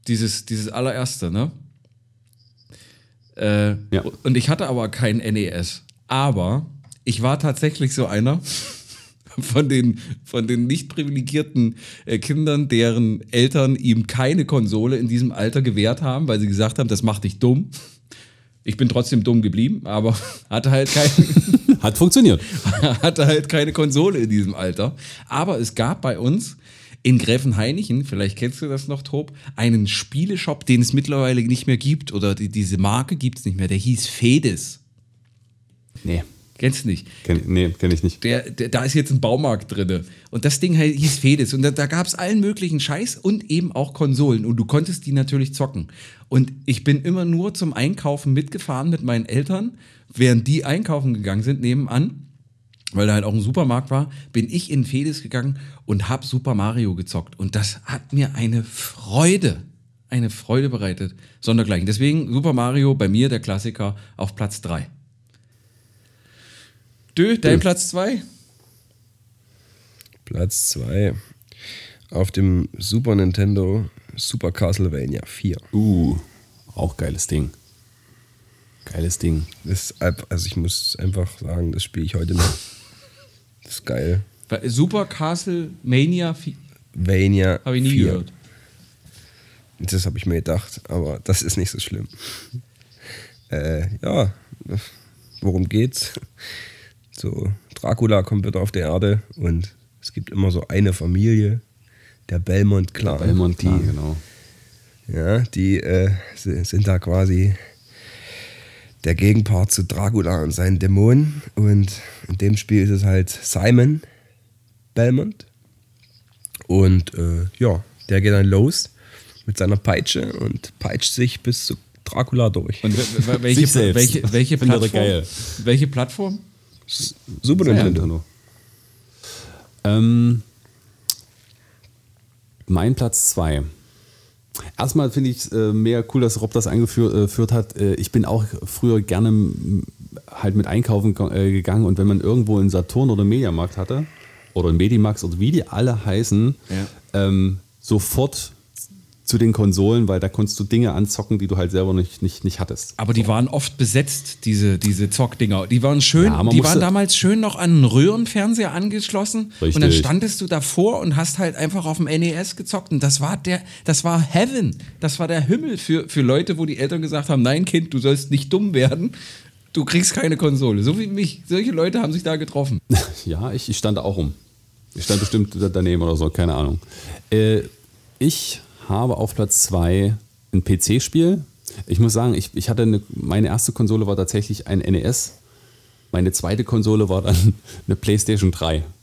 Dieses, dieses allererste, ne? Äh, Ja. Und ich hatte aber kein NES. Aber ich war tatsächlich so einer von den, von den nicht privilegierten äh, Kindern, deren Eltern ihm keine Konsole in diesem Alter gewährt haben, weil sie gesagt haben, das macht dich dumm. Ich bin trotzdem dumm geblieben, aber hatte halt kein, Hat funktioniert. hatte halt keine Konsole in diesem Alter. Aber es gab bei uns in Gräfenhainichen, vielleicht kennst du das noch, Tob, einen Spieleshop, den es mittlerweile nicht mehr gibt oder die, diese Marke gibt es nicht mehr. Der hieß Fedes. Nee. Kennst du nicht? Kenn, nee, kenne ich nicht. Der, der, da ist jetzt ein Baumarkt drinne. Und das Ding hieß Fedes. Und da, da gab es allen möglichen Scheiß und eben auch Konsolen. Und du konntest die natürlich zocken. Und ich bin immer nur zum Einkaufen mitgefahren mit meinen Eltern, während die einkaufen gegangen sind, nebenan. Weil da halt auch ein Supermarkt war, bin ich in Fedes gegangen und hab Super Mario gezockt. Und das hat mir eine Freude, eine Freude bereitet. Sondergleichen. Deswegen Super Mario bei mir der Klassiker auf Platz 3. Dö, dein Platz 2? Platz 2. Auf dem Super Nintendo Super Castlevania 4. Uh, auch geiles Ding. Geiles Ding. Das also ich muss einfach sagen, das spiele ich heute noch. Das ist geil. Super Castle Mania vi- Vania habe ich nie 4. gehört. Das habe ich mir gedacht, aber das ist nicht so schlimm. Äh, ja, worum geht's? So, Dracula kommt wieder auf die Erde und es gibt immer so eine Familie, der Belmont-Clan. Belmont, die, genau. Ja, die äh, si- sind da quasi der Gegenpart zu Dracula und seinen Dämonen. Und in dem Spiel ist es halt Simon Belmont. Und äh, ja, der geht dann los mit seiner Peitsche und peitscht sich bis zu Dracula durch. Und we- we- welche, Sich selbst. welche, welche ich Plattform? geil. Welche Plattform? Super Ja, Nintendo. Nintendo. Ähm, mein Platz 2. Erstmal finde ich es äh, mehr cool, dass Rob das eingeführt äh, führt hat. Äh, ich bin auch früher gerne halt mit einkaufen äh, gegangen und wenn man irgendwo einen Saturn oder Mediamarkt hatte oder einen Medimax oder wie die alle heißen, ähm, sofort zu den Konsolen, weil da konntest du Dinge anzocken, die du halt selber nicht, nicht, nicht hattest. Aber die waren oft besetzt, diese, diese Zockdinger. Die waren schön, Ja, die waren damals schön noch an einen Röhrenfernseher angeschlossen. Und dann Richtig. standest du davor und hast halt einfach auf dem NES gezockt. Und das war der, das war Heaven. Das war der Himmel für, für Leute, wo die Eltern gesagt haben, nein, Kind, du sollst nicht dumm werden. Du kriegst keine Konsole. So wie mich. Solche Leute haben sich da getroffen. Ja, ich, ich stand da auch rum. Ich stand bestimmt da- daneben oder so, keine Ahnung. Äh, ich habe auf Platz 2 ein PC-Spiel. Ich muss sagen, ich, ich hatte eine, meine erste Konsole war tatsächlich ein NES. Meine zweite Konsole war dann eine PlayStation 3.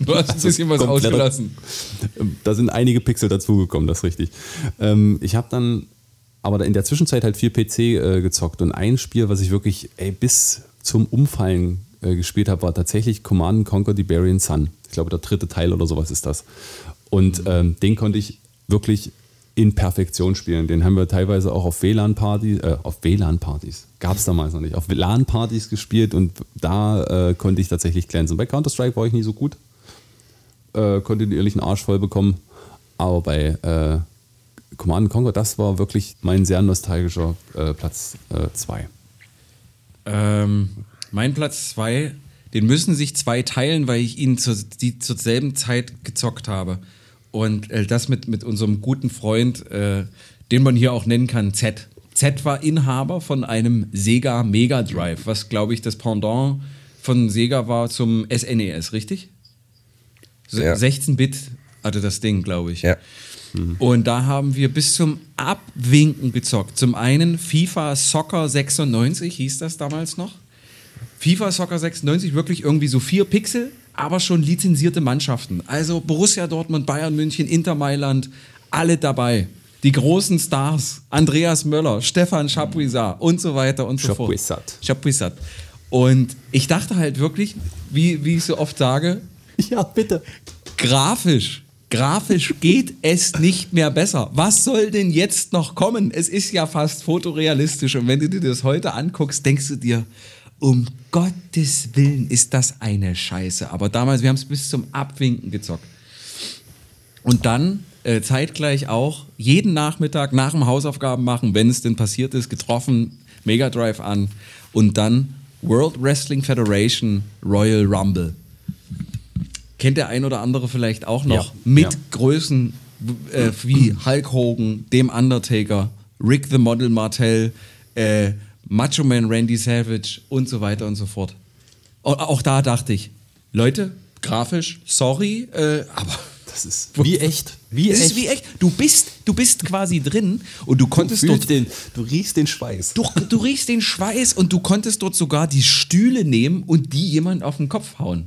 Du hast ein bisschen was ausgelassen. Da sind einige Pixel dazugekommen, das ist richtig. Ähm, ich habe dann aber in der Zwischenzeit halt viel PC äh, gezockt und ein Spiel, was ich wirklich ey, bis zum Umfallen äh, gespielt habe, war tatsächlich Command Conquer the Barbarian Sun. Ich glaube, der dritte Teil oder sowas ist das. Und ähm, den konnte ich wirklich in Perfektion spielen. Den haben wir teilweise auch auf WLAN-Partys, äh, auf WLAN-Partys, gab es damals noch nicht, auf LAN-Partys gespielt und da äh, konnte ich tatsächlich glänzen. Bei Counter-Strike war ich nie so gut äh, konnte den ehrlichen Arsch voll bekommen. Aber bei äh, Command Conquer, das war wirklich mein sehr nostalgischer äh, Platz 2. Ähm, mein Platz 2, den müssen sich zwei teilen, weil ich ihn zur, die zur selben Zeit gezockt habe. Und äh, das mit, mit unserem guten Freund, äh, den man hier auch nennen kann, Z. Z war Inhaber von einem Sega Mega Drive, was glaube ich das Pendant von Sega war zum SNES, richtig? Se- Ja. 16-Bit hatte das Ding, glaube ich. Ja. Und da haben wir bis zum Abwinken gezockt. Zum einen FIFA Soccer 96 hieß das damals noch. FIFA Soccer 96 wirklich irgendwie so vier Pixel, aber schon lizenzierte Mannschaften. Also Borussia Dortmund, Bayern München, Inter Mailand, alle dabei. Die großen Stars, Andreas Möller, Stefan Chapuisat und so weiter und so fort. Chapuisat. Chapuisat. Und ich dachte halt wirklich, wie, wie ich so oft sage, Ja, bitte. grafisch, grafisch geht es nicht mehr besser. Was soll denn jetzt noch kommen? Es ist ja fast fotorealistisch und wenn du dir das heute anguckst, denkst du dir, um Gottes Willen ist das eine Scheiße. Aber damals, wir haben es bis zum Abwinken gezockt. Und dann äh, zeitgleich auch jeden Nachmittag nach dem Hausaufgaben machen, wenn es denn passiert ist, getroffen, Mega Drive an und dann World Wrestling Federation Royal Rumble. Kennt der ein oder andere vielleicht auch noch Ja, mit ja. Größen äh, wie Hulk Hogan, dem Undertaker, Rick the Model Martell, äh, Macho Man Randy Savage und so weiter und so fort. Au- Auch da dachte ich, Leute, grafisch, sorry, äh, aber Das ist wie echt. Wie Das echt. ist wie echt. Du bist, du bist quasi drin und du Du, konntest fühlst dort den, du riechst den Schweiß. Du, du riechst den Schweiß und du konntest dort sogar die Stühle nehmen und die jemand auf den Kopf hauen.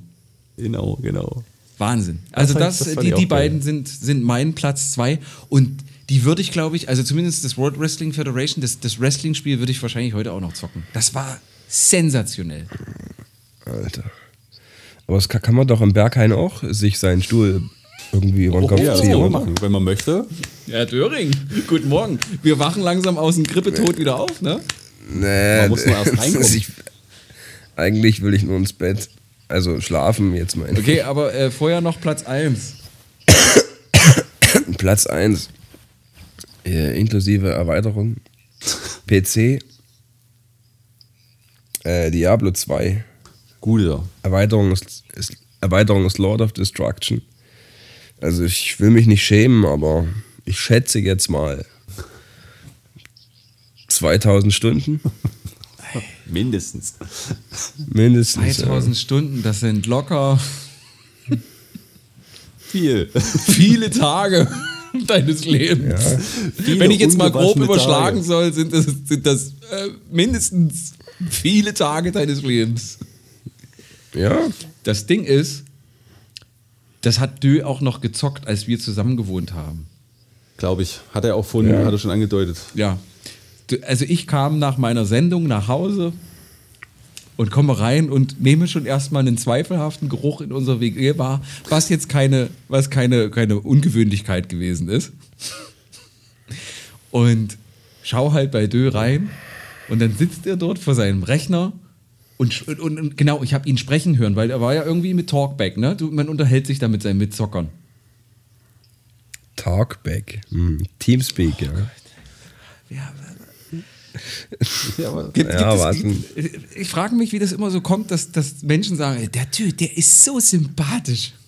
Genau, genau. Wahnsinn. Also das, das fand die, die beiden sind, sind mein Platz zwei und die würde ich, glaube ich, also zumindest das World Wrestling Federation, das, das Wrestling-Spiel würde ich wahrscheinlich heute auch noch zocken. Das war sensationell. Alter. Aber das kann, kann man doch im Berghain auch sich seinen Stuhl irgendwie über den Kopf Ja, das ziehen, kann man oder? machen, wenn man möchte. Herr Döring, guten Morgen. Wir wachen langsam aus dem Grippetod wieder auf, ne? Nee, Man muss nur erst reinkommen. ich, eigentlich will ich nur ins Bett. Also schlafen jetzt mal. Okay, aber äh, vorher noch Platz 1. Platz 1. Äh, inklusive Erweiterung. PC. Äh, Diablo 2. Guter. Erweiterung ist, ist, Erweiterung ist Lord of Destruction. Also ich will mich nicht schämen, aber ich schätze jetzt mal 2000 Stunden Mindestens. mindestens. 2000 Stunden, das sind locker Viel. viele Tage deines Lebens. Viele Wenn ich jetzt mal grob überschlagen Tage. soll, sind das, sind das äh, mindestens viele Tage deines Lebens. Ja. ja. Das Ding ist, das hat Dö auch noch gezockt, als wir zusammen gewohnt haben. Glaube ich. Hat er auch vorhin, Ja. hat er schon angedeutet. Ja. Also ich kam nach meiner Sendung nach Hause und komme rein und nehme schon erstmal einen zweifelhaften Geruch in unserer WG wahr, was jetzt keine, was keine, keine Ungewöhnlichkeit gewesen ist. Und schau halt bei Dö rein und dann sitzt er dort vor seinem Rechner und, und, und genau, ich habe ihn sprechen hören, weil er war ja irgendwie mit Talkback, ne? Du, man unterhält sich da mit seinen Mitzockern. Talkback. Hm. Teamspeak, ja. Ja, Ja, aber Gibt, Ja, gibt es- ich ich frage mich, wie das immer so kommt, dass, dass Menschen sagen, der Typ, der ist so sympathisch.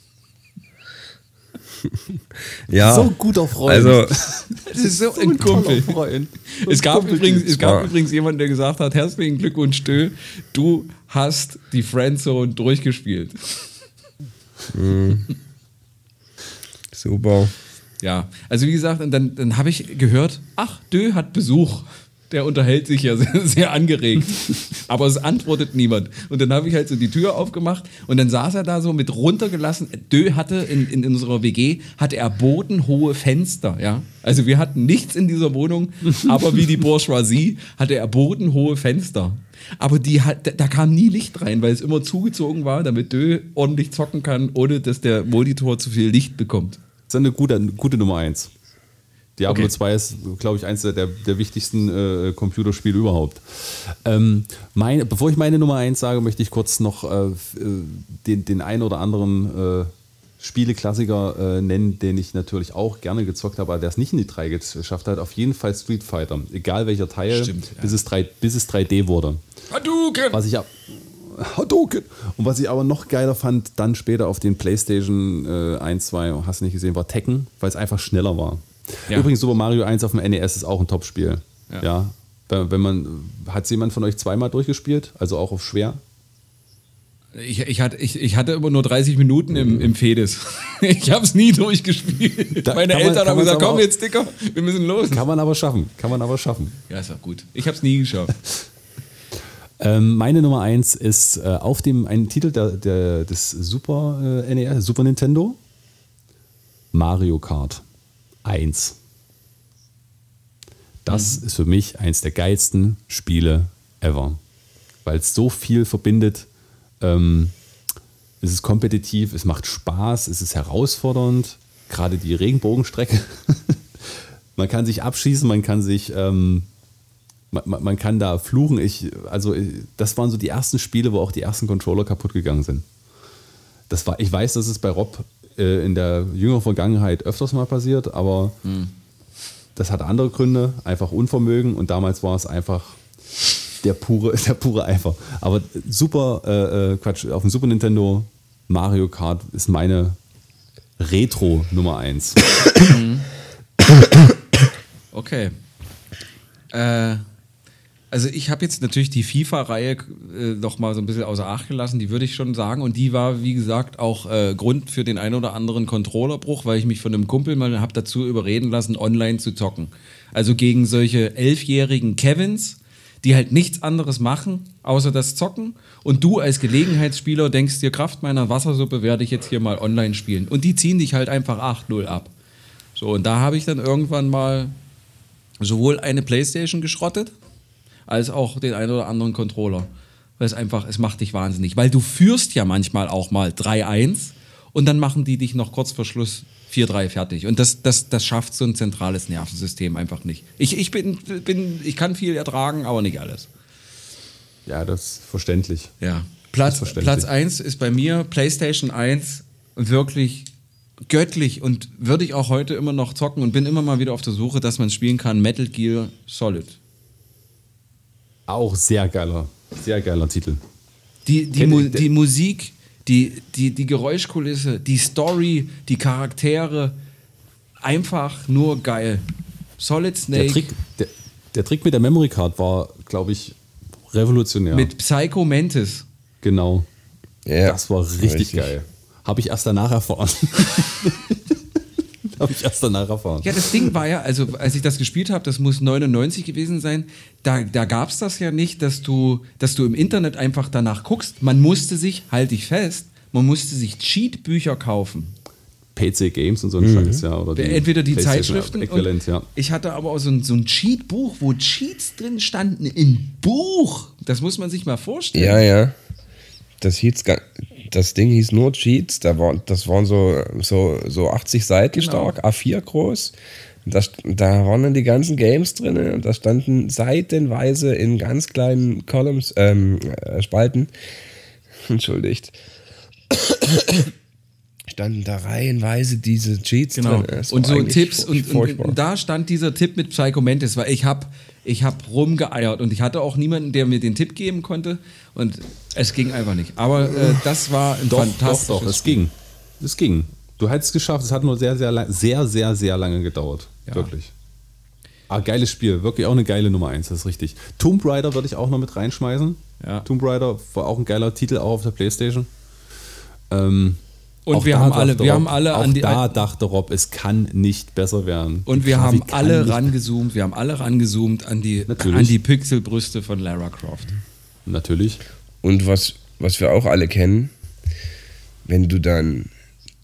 Ja. So ein guter Freund. Also, Das ist so, so ein Kumpel. Freund. Es gab, übrigens, es gab Ja. übrigens jemanden, der gesagt hat, herzlichen Glückwunsch, Dö, du hast die Friendzone durchgespielt. super. Ja, also wie gesagt, und dann, dann habe ich gehört, ach, Dö hat Besuch. Der unterhält sich ja sehr, sehr angeregt. Aber es antwortet niemand. Und dann habe ich halt so die Tür aufgemacht und dann saß er da so mit runtergelassen. Dö hatte in, in unserer WG, hatte er bodenhohe Fenster, ja. Also wir hatten nichts in dieser Wohnung, aber wie die Bourgeoisie hatte er bodenhohe Fenster. Aber die hat, da- kam nie Licht rein, weil es immer zugezogen war, damit Dö ordentlich zocken kann, ohne dass der Monitor zu viel Licht bekommt. Das ist eine gute, eine gute Nummer 1. Diablo Okay. 2 ist, glaube ich, eines der, der wichtigsten äh, Computerspiele überhaupt. Ähm, meine, bevor ich meine Nummer 1 sage, möchte ich kurz noch äh, äh, den, den einen oder anderen äh, Spieleklassiker äh, nennen, den ich natürlich auch gerne gezockt habe, aber der es nicht in die 3 geschafft hat. Auf jeden Fall Street Fighter. Egal welcher Teil, Stimmt, ja. bis, es 3, bis es 3D wurde. Hadouken! Was ich ab Hadouken! Und was ich aber noch geiler fand, dann später auf den PlayStation äh, 1, 2, hast du nicht gesehen, war Tekken, weil es einfach schneller war. Ja. Übrigens, Super Mario 1 auf dem NES ist auch ein Top-Spiel. Ja. Ja. Wenn man, hat jemand von euch zweimal durchgespielt? Also auch auf schwer? Ich, ich, hatte, ich, ich hatte immer nur 30 Minuten im, im Fedes. Ich habe es nie durchgespielt. Da Meine man- Eltern haben gesagt, komm auch- jetzt, Dicker, wir müssen los. Kann man aber schaffen. Kann man aber schaffen. Ja, ist doch gut. Ich habe es nie geschafft. Ähm, meine Nummer 1 ist äh, auf dem einen Titel der, der, des Super äh, NES, Super Nintendo. Mario Kart 1. Das ist für mich eins der geilsten Spiele ever. Weil es so viel verbindet. Ähm, es ist kompetitiv, es macht Spaß, es ist herausfordernd. Gerade die Regenbogenstrecke. man kann sich abschießen, man kann sich ähm, man, man man kann da fluchen. Ich, also, äh, das waren so die ersten Spiele, wo auch die ersten Controller kaputt gegangen sind. Das war, ich weiß, dass es bei Rob äh, in der jüngeren Vergangenheit öfters mal passiert, aber das hat andere Gründe, einfach Unvermögen und damals war es einfach der pure, der pure Eifer. Aber super, äh, äh, Quatsch, auf dem Super Nintendo Mario Kart ist meine Retro Nummer 1. Okay. Äh, Also ich habe jetzt natürlich die FIFA-Reihe äh, noch mal so ein bisschen außer Acht gelassen, die würde ich schon sagen. Und die war, wie gesagt, auch äh, Grund für den ein oder anderen Controllerbruch, weil ich mich von einem Kumpel mal habe dazu überreden lassen, online zu zocken. Also gegen solche elfjährigen Kevins, die halt nichts anderes machen, außer das Zocken. Und du als Gelegenheitsspieler denkst dir, Kraft meiner Wassersuppe werde ich jetzt hier mal online spielen. Und die ziehen dich halt einfach 8-0 ab. So, und da habe ich dann irgendwann mal sowohl eine Playstation geschrottet, als auch den einen oder anderen Controller. Weil es einfach, es macht dich wahnsinnig. Weil du führst ja manchmal auch mal 3-1 und dann machen die dich noch kurz vor Schluss 4-3 fertig. Und das, das, das schafft so ein zentrales Nervensystem einfach nicht. Ich, ich, bin, bin, ich kann viel ertragen, aber nicht alles. Ja, das ist verständlich. Ja. Platz, verständlich. Platz 1 ist bei mir PlayStation 1 wirklich göttlich und würde ich auch heute immer noch zocken und bin immer mal wieder auf der Suche, dass man spielen kann. Metal Gear Solid. Auch sehr geiler, sehr geiler Titel. Die, die, Mu der- die Musik, die, die, die Geräuschkulisse, die Story, die Charaktere, einfach nur geil. Solid Der Snake Trick, der, der Trick mit der Memory Card war, glaube ich, revolutionär. mit Psycho Mantis. genau. Ja, Das war richtig, richtig. geil. Habe ich erst danach erfahren. Habe ich erst danach erfahren. Ja, das Ding war ja, also als ich das gespielt habe, das muss 99 gewesen sein, da, da gab es das ja nicht, dass du, dass du im Internet einfach danach guckst. Man musste sich, halte ich fest, man musste sich Cheat-Bücher kaufen. PC Games und so ein Scheiß, ja. Oder Entweder die Zeitschriften. Äquivalent, ja. Ich hatte aber auch so ein, so ein Cheat-Buch, wo Cheats drin standen im Buch. Das muss man sich mal vorstellen. Ja, ja. Das, hieß, das Ding hieß nur Cheats. Da war, das waren so, so, so 80 Seiten Genau. stark, A4 groß. Da, da waren dann die ganzen Games drin und da standen seitenweise in ganz kleinen Columns, ähm, äh, Spalten, entschuldigt, standen da reihenweise diese Cheats Genau. drin. Es Und so Tipps und, und, da stand dieser Tipp mit Psycho Mantis, weil ich habe ich hab rumgeeiert und ich hatte auch niemanden, der mir den Tipp geben konnte und es ging einfach nicht. Aber äh, das war ein Doch, doch, fantastisches doch, es ging. Es ging. Du hättest es geschafft, es hat nur sehr, sehr, lang, sehr, sehr, sehr lange gedauert. Ja. Wirklich. Ah, geiles Spiel, wirklich auch eine geile Nummer 1, das ist richtig. Tomb Raider würde ich auch noch mit reinschmeißen. Ja. Tomb Raider war auch ein geiler Titel, auch auf der Playstation. Ähm, Und auch wir haben dachte alle- wir Rob, haben alle auch an die- da dachte Rob, es kann nicht besser werden. Und wir haben alle rangezoomt, wir haben alle rangezoomt an die, Natürlich. an die Pixelbrüste von Lara Croft. Natürlich. Und was, was wir auch alle kennen, wenn du dann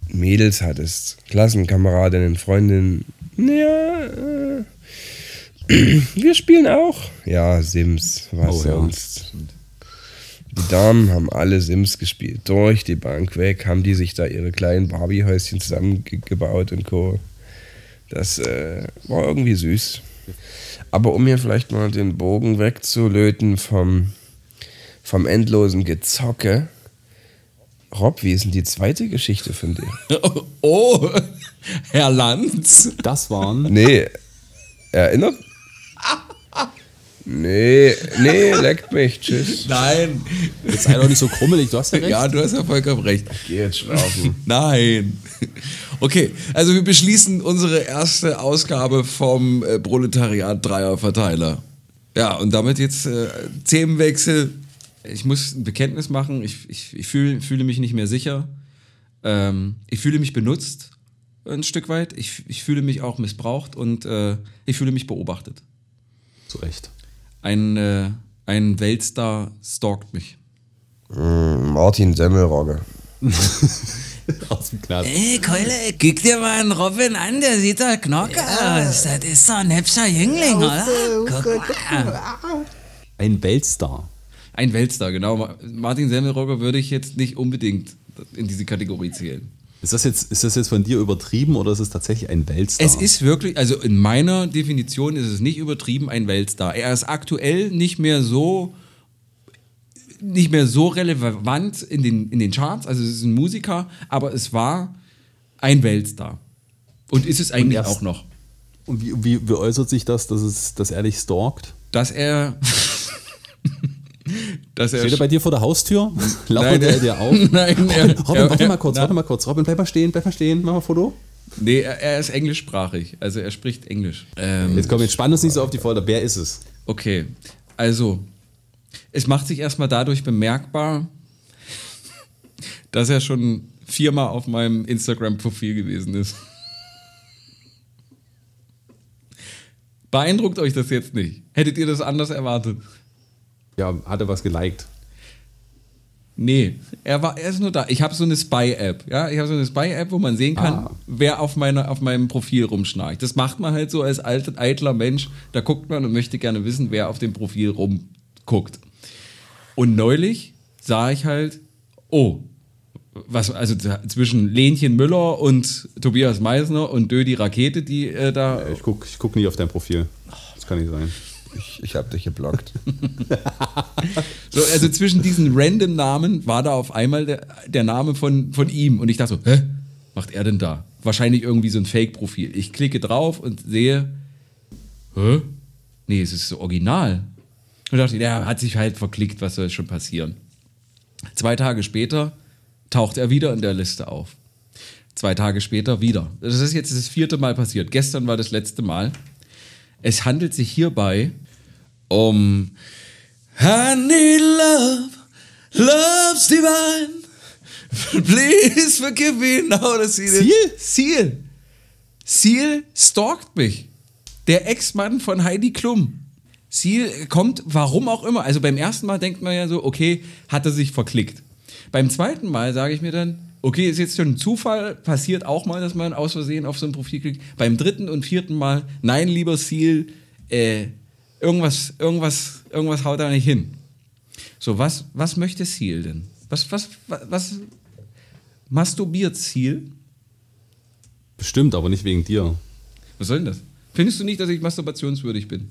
Mädels hattest, Klassenkameradinnen, Freundinnen, ja, äh, wir spielen auch. Ja, Sims, was Oh ja. Die Damen haben alle Sims gespielt, durch die Bank weg, haben die sich da ihre kleinen Barbie-Häuschen zusammengebaut und Co. Das äh, war irgendwie süß. Aber um hier vielleicht mal den Bogen wegzulöten vom, vom endlosen Gezocke. Rob, wie ist denn die zweite Geschichte von dir? Oh, Herr Lanz. Das waren Nee, erinnert? Nee, nee, leckt mich, tschüss. Nein. Jetzt sei doch nicht so krummelig, du hast ja recht. Ja, du hast ja vollkommen recht. Geh jetzt schlafen. Nein. Okay, also wir beschließen unsere erste Ausgabe vom äh, Proletariat Dreierverteiler. Ja, und damit jetzt äh, Themenwechsel. Ich muss ein Bekenntnis machen. Ich, ich, ich fühl, fühle mich nicht mehr sicher. Ähm, ich fühle mich benutzt ein Stück weit. Ich, ich fühle mich auch missbraucht und äh, ich fühle mich beobachtet. Zu Recht. Ein, äh, ein Weltstar stalkt mich. Martin Semmelrogge. Aus dem Knast. Ey, Keule, guck dir mal einen Robin an, der sieht doch knocker aus. Das ist doch ein hübscher Jüngling, oder? Guck mal. Ein Weltstar. Ein Weltstar, genau. Ma- Martin Semmelrogge würde ich jetzt nicht unbedingt in diese Kategorie zählen. Ist das, jetzt, ist das jetzt von dir übertrieben oder ist es tatsächlich ein Weltstar? Es ist wirklich, also in meiner Definition ist es nicht übertrieben ein Weltstar. Er ist aktuell nicht mehr so nicht mehr so relevant in den, in den Charts, also es ist ein Musiker, aber es war ein Weltstar. Und ist es eigentlich erst- auch noch. Und wie, wie, wie äußert sich das, dass, es, dass er dich stalkt? Dass er. Dass er. Steht er bei dir vor der Haustür? Lauert er dir auf? Nein, Robin, er- Robin er- warte mal kurz, na- warte mal kurz. Robin, bleib mal stehen, bleib mal stehen, mach mal ein Foto. nee, er, er ist englischsprachig. Also er spricht Englisch. Ähm, Jetzt komm, jetzt spann uns nicht so auf die Folter. Wer ist es? Okay. Also, es macht sich erstmal dadurch bemerkbar, dass er schon viermal auf meinem Instagram-Profil gewesen ist. Beeindruckt euch das jetzt nicht? Hättet ihr das anders erwartet? Ja, hatte was geliked. Nee, er, war, er ist nur da. Ich habe so eine Spy-App. Ja? Ich habe so eine Spy-App, wo man sehen kann, Ah. wer auf, meine, auf meinem Profil rumschnarcht. Das macht man halt so als alt, eitler Mensch. Da guckt man und möchte gerne wissen, wer auf dem Profil rumguckt. Und neulich sah ich halt, oh, was, also zwischen Lenchen Müller und Tobias Meisner und Dö die Rakete, die äh, da. Ich guck, ich guck nie auf dein Profil. Das kann nicht sein. Ich, ich habe dich geblockt. So, also zwischen diesen random Namen war da auf einmal der, der Name von, von ihm. Und ich dachte so, hä? Macht er denn da? Wahrscheinlich irgendwie so ein Fake-Profil. Ich klicke drauf und sehe, hä? Nee, es ist so original. Und dachte, ich, der hat sich halt verklickt, was soll schon passieren. Zwei Tage später taucht er wieder in der Liste auf. Zwei Tage später wieder. Das ist jetzt das vierte Mal passiert. Gestern war das letzte Mal. Es handelt sich hierbei um I need love, love's divine. Please forgive me now to see Seal? Seal. Seal stalkt mich. Der Ex-Mann von Heidi Klum. Seal kommt, warum auch immer. Also beim ersten Mal denkt man ja so, okay, hat er sich verklickt. Beim zweiten Mal sage ich mir dann, okay, ist jetzt schon ein Zufall, passiert auch mal, dass man aus Versehen auf so ein Profil klickt. Beim dritten und vierten Mal, nein, lieber Seal, äh, irgendwas, irgendwas, irgendwas haut da nicht hin. So, was, was möchte Seal denn? Was, was, was, was masturbiert Seal? Bestimmt, aber nicht wegen dir. Was soll denn das? Findest du nicht, dass ich masturbationswürdig bin?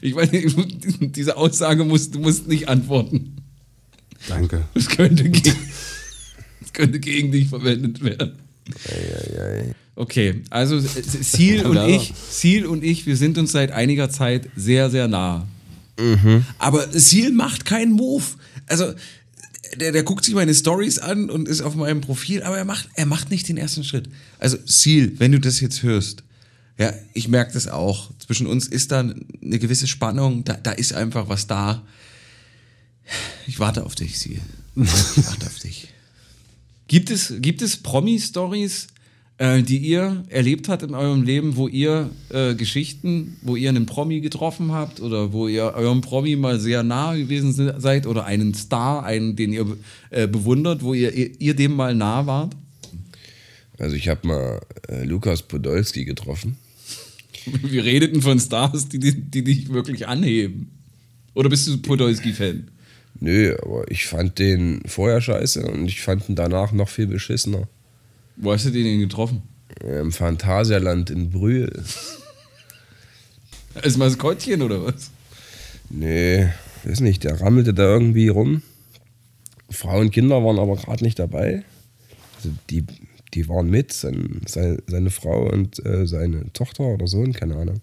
Ich weiß nicht, diese Aussage musst du musst nicht antworten. Danke. Das könnte, gegen, könnte gegen dich verwendet werden. Okay, also Seal und Ja. ich, Seal und ich, wir sind uns seit einiger Zeit sehr, sehr nah. Aber Seal macht keinen Move. Also der, der guckt sich meine Stories an und ist auf meinem Profil, aber er macht, er macht nicht den ersten Schritt. Also Seal, wenn du das jetzt hörst, ja, ich merke das auch. Zwischen uns ist da eine gewisse Spannung, da, da ist einfach was da. Ich warte auf dich, Seal. Ich warte auf dich. Gibt es, gibt es Promi-Stories, äh, die ihr erlebt habt in eurem Leben, wo ihr äh, Geschichten, wo ihr einen Promi getroffen habt oder wo ihr eurem Promi mal sehr nah gewesen se- seid oder einen Star, einen, den ihr äh, bewundert, wo ihr, ihr, ihr dem mal nah wart? Also ich habe mal äh, Lukas Podolski getroffen. Wir redeten von Stars, die, die, die dich wirklich anheben. Oder bist du Podolski-Fan? Nö, aber ich fand den vorher scheiße und ich fand ihn danach noch viel beschissener. Wo hast du den denn getroffen? Im Phantasialand in Brühl. Als Maskottchen oder was? Nee, weiß nicht, der rammelte da irgendwie rum. Frau und Kinder waren aber gerade nicht dabei. Also die, die waren mit, sein, seine, seine Frau und äh, seine Tochter oder Sohn, keine Ahnung.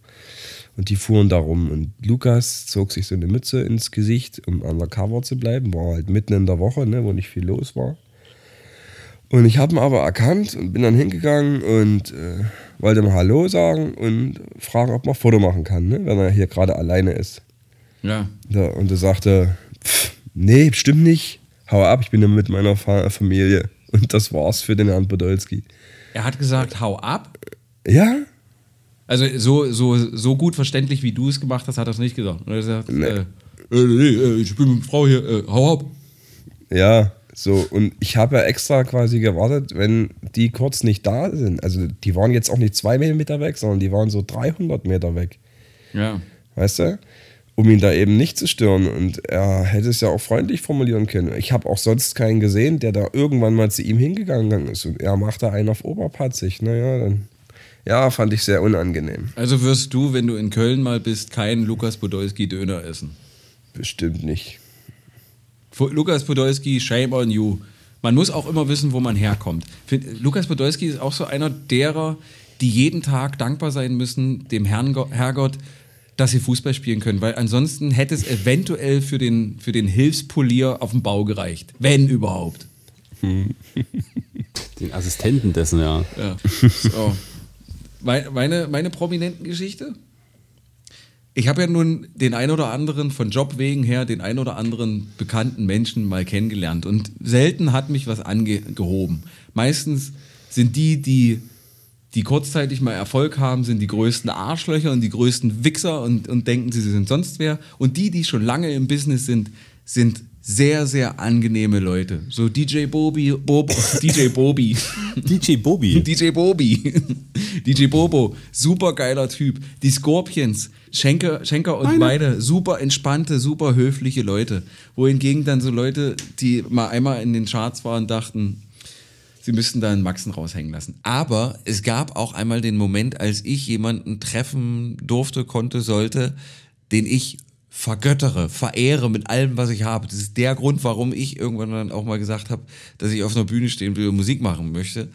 Und die fuhren da rum. Und Lukas zog sich so eine Mütze ins Gesicht, um undercover zu bleiben. War halt mitten in der Woche, ne, wo nicht viel los war. Und ich habe ihn aber erkannt und bin dann hingegangen und äh, wollte mal Hallo sagen und fragen, ob man ein Foto machen kann, ne, wenn er hier gerade alleine ist. Ja. Ja, und er sagte, "Pff, nee, bestimmt nicht. Hau ab, ich bin ja mit meiner Fa Familie. Und das war's für den Herrn Podolski. Er hat gesagt, hau ab. Ja? Also so, so, so gut verständlich, wie du es gemacht hast, hat er es nicht gesagt. Er gesagt, Nee. äh, äh, äh, ich bin mit Frau hier, äh, hau ab. Ja, so. Und ich habe ja extra quasi gewartet, wenn die kurz nicht da sind. Also die waren jetzt auch nicht zwei Meter weg, sondern die waren so 300 Meter weg. Ja. Weißt du? Um ihn da eben nicht zu stören. Und er hätte es ja auch freundlich formulieren können. Ich habe auch sonst keinen gesehen, der da irgendwann mal zu ihm hingegangen ist. Und er macht da einen auf Oberpatzig. Naja, dann. Ja, fand ich sehr unangenehm. Also wirst du, wenn du in Köln mal bist, keinen Lukas Podolski Döner essen. Bestimmt nicht. Lukas Podolski, shame on you. Man muss auch immer wissen, wo man herkommt. Lukas Podolski ist auch so einer derer, die jeden Tag dankbar sein müssen, dem Herrn, Herrgott, dass sie Fußball spielen können, weil ansonsten hätte es eventuell für den, für den Hilfspolier auf dem Bau gereicht. Wenn überhaupt. Den Assistenten dessen, ja. Ja. So. Meine, meine, prominenten Geschichte? ich habe ja nun den ein oder anderen von Jobwegen her, den ein oder anderen bekannten Menschen mal kennengelernt und selten hat mich was angehoben. Meistens sind die, die die kurzzeitig mal Erfolg haben, sind die größten Arschlöcher und die größten Wichser und, und denken, sie sind sonst wer. Und die, die schon lange im Business sind, sind sehr, sehr angenehme Leute. So DJ Bobi, Bobo, DJ Bobi. DJ Bobby. DJ Bobi. DJ Bobo, super geiler Typ. Die Scorpions, Schenker, Schenker und beide, super entspannte, super höfliche Leute. Wohingegen dann so Leute, die mal einmal in den Charts waren, dachten, sie müssten da einen Maxen raushängen lassen. Aber es gab auch einmal den Moment, als ich jemanden treffen durfte, konnte, sollte, den ich vergöttere, verehre mit allem, was ich habe. Das ist der Grund, warum ich irgendwann dann auch mal gesagt habe, dass ich auf einer Bühne stehen will und Musik machen möchte.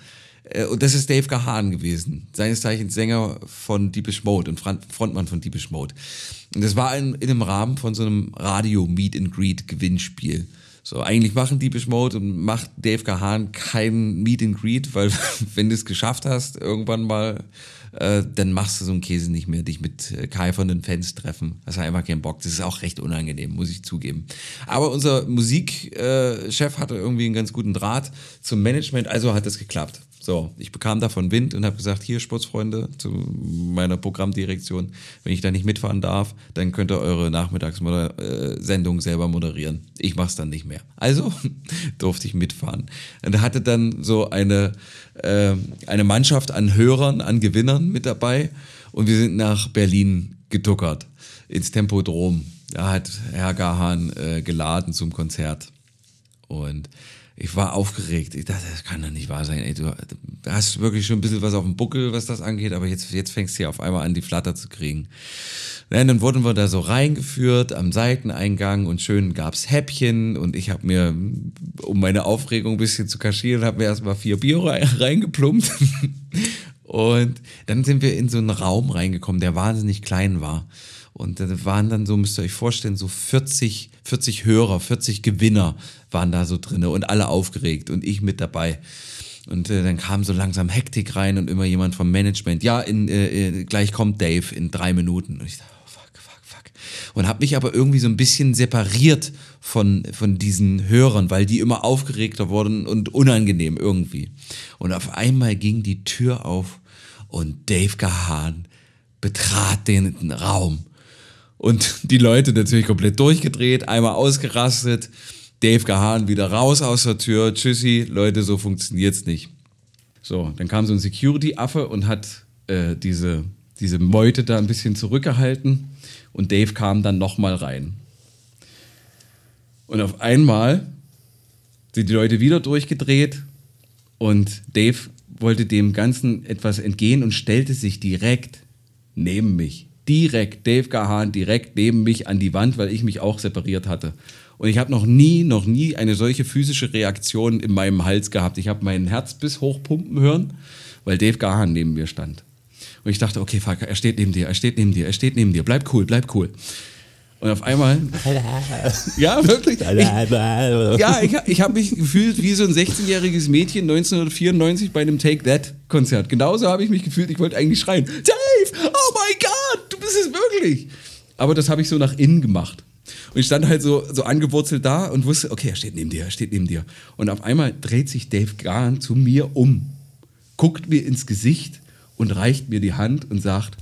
Äh, Und das ist Dave Gahan gewesen, seines Zeichens Sänger von Deepish Mode und Fron- Frontmann von Deepish Mode. Und das war in, in einem Rahmen von so einem Radio Meet and Greet Gewinnspiel. So, eigentlich machen Deepish Mode und macht Dave Gahan kein Meet and Greet, weil wenn du es geschafft hast, irgendwann mal, äh, dann machst du so einen Käse nicht mehr, dich mit äh, keifernden Fans treffen. Das hat einfach keinen Bock. Das ist auch recht unangenehm, muss ich zugeben. Aber unser Musikchef äh, hatte irgendwie einen ganz guten Draht zum Management, also hat es geklappt. So, ich bekam davon Wind und habe gesagt, hier Sportsfreunde, zu meiner Programmdirektion, wenn ich da nicht mitfahren darf, dann könnt ihr eure Nachmittagssendung selber moderieren. Ich mach's dann nicht mehr. Also durfte ich mitfahren. Und hatte dann so eine, äh, eine Mannschaft an Hörern, an Gewinnern mit dabei und wir sind nach Berlin getuckert, ins Tempodrom. Da hat Herr Gahan äh, geladen zum Konzert. Und ich war aufgeregt. Ich dachte, das kann doch nicht wahr sein. Ey, du hast wirklich schon ein bisschen was auf dem Buckel, was das angeht, aber jetzt, jetzt fängst du hier auf einmal an, die Flatter zu kriegen. Ja, dann wurden wir da so reingeführt am Seiteneingang und schön gab's Häppchen und ich habe mir, um meine Aufregung ein bisschen zu kaschieren, habe mir erstmal vier Bier rein- reingeplumpt. Und dann sind wir in so einen Raum reingekommen, der wahnsinnig klein war. Und da waren dann so, müsst ihr euch vorstellen, so 40, 40 Hörer, 40 Gewinner waren da so drinne und alle aufgeregt und ich mit dabei. Und äh, dann kam so langsam Hektik rein und immer jemand vom Management. Ja, in, äh, äh, gleich kommt Dave in drei Minuten. Und ich dachte, oh, fuck, fuck, fuck. Und habe mich aber irgendwie so ein bisschen separiert von, von diesen Hörern, weil die immer aufgeregter wurden und unangenehm irgendwie. Und auf einmal ging die Tür auf und Dave Gahan betrat den Raum. Und die Leute natürlich komplett durchgedreht, einmal ausgerastet. Dave Gahan wieder raus aus der Tür. Tschüssi, Leute, so funktioniert's nicht. So, dann kam so ein Security-Affe und hat äh, diese, diese Meute da ein bisschen zurückgehalten. Und Dave kam dann nochmal rein. Und auf einmal sind die Leute wieder durchgedreht und Dave wollte dem Ganzen etwas entgehen und stellte sich direkt neben mich. Direkt, Dave Gahan, direkt neben mich an die Wand, weil ich mich auch separiert hatte. Und ich habe noch nie, noch nie eine solche physische Reaktion in meinem Hals gehabt. Ich habe mein Herz bis hochpumpen hören, weil Dave Gahan neben mir stand. Und ich dachte, okay, fuck, er steht neben dir, er steht neben dir, er steht neben dir, bleib cool, bleib cool. Und auf einmal. ja, wirklich. Ich, ja, ich, ich habe mich gefühlt wie so ein 16-jähriges Mädchen 1994 bei einem Take That-Konzert. Genauso habe ich mich gefühlt, ich wollte eigentlich schreien: Dave, oh my God, du bist es wirklich. Aber das habe ich so nach innen gemacht. Und ich stand halt so, so angewurzelt da und wusste, okay, er steht neben dir, er steht neben dir. Und auf einmal dreht sich Dave Gahan zu mir um, guckt mir ins Gesicht und reicht mir die Hand und sagt: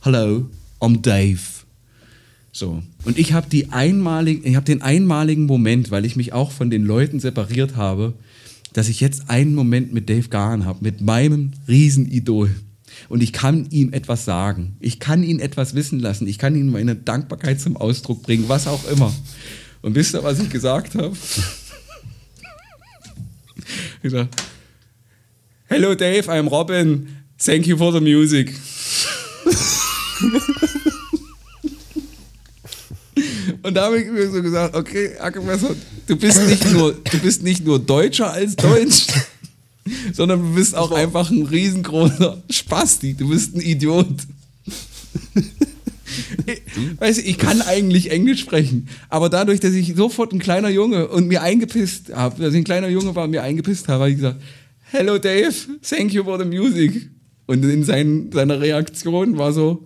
Hello, I'm Dave. So. Und ich habe die einmaligen, ich habe den einmaligen Moment, weil ich mich auch von den Leuten separiert habe, dass ich jetzt einen Moment mit Dave Gahan habe, mit meinem Riesenidol. Und ich kann ihm etwas sagen. Ich kann ihn etwas wissen lassen. Ich kann ihm meine Dankbarkeit zum Ausdruck bringen, was auch immer. Und wisst ihr, was ich gesagt habe? ich sag, Hello Dave, I'm Robin. Thank you for the music. Und da habe ich mir so gesagt, okay, Ackermesser, du bist nicht nur, du bist nicht nur Deutscher als Deutsch, sondern du bist auch einfach ein riesengroßer Spasti. Du bist ein Idiot. Ich- Weißt du, ich kann eigentlich Englisch sprechen, aber dadurch, dass ich sofort ein kleiner Junge und mir eingepisst habe, dass ich ein kleiner Junge war und mir eingepisst habe, habe ich gesagt, Hello Dave, thank you for the music. Und in sein, seiner Reaktion war so,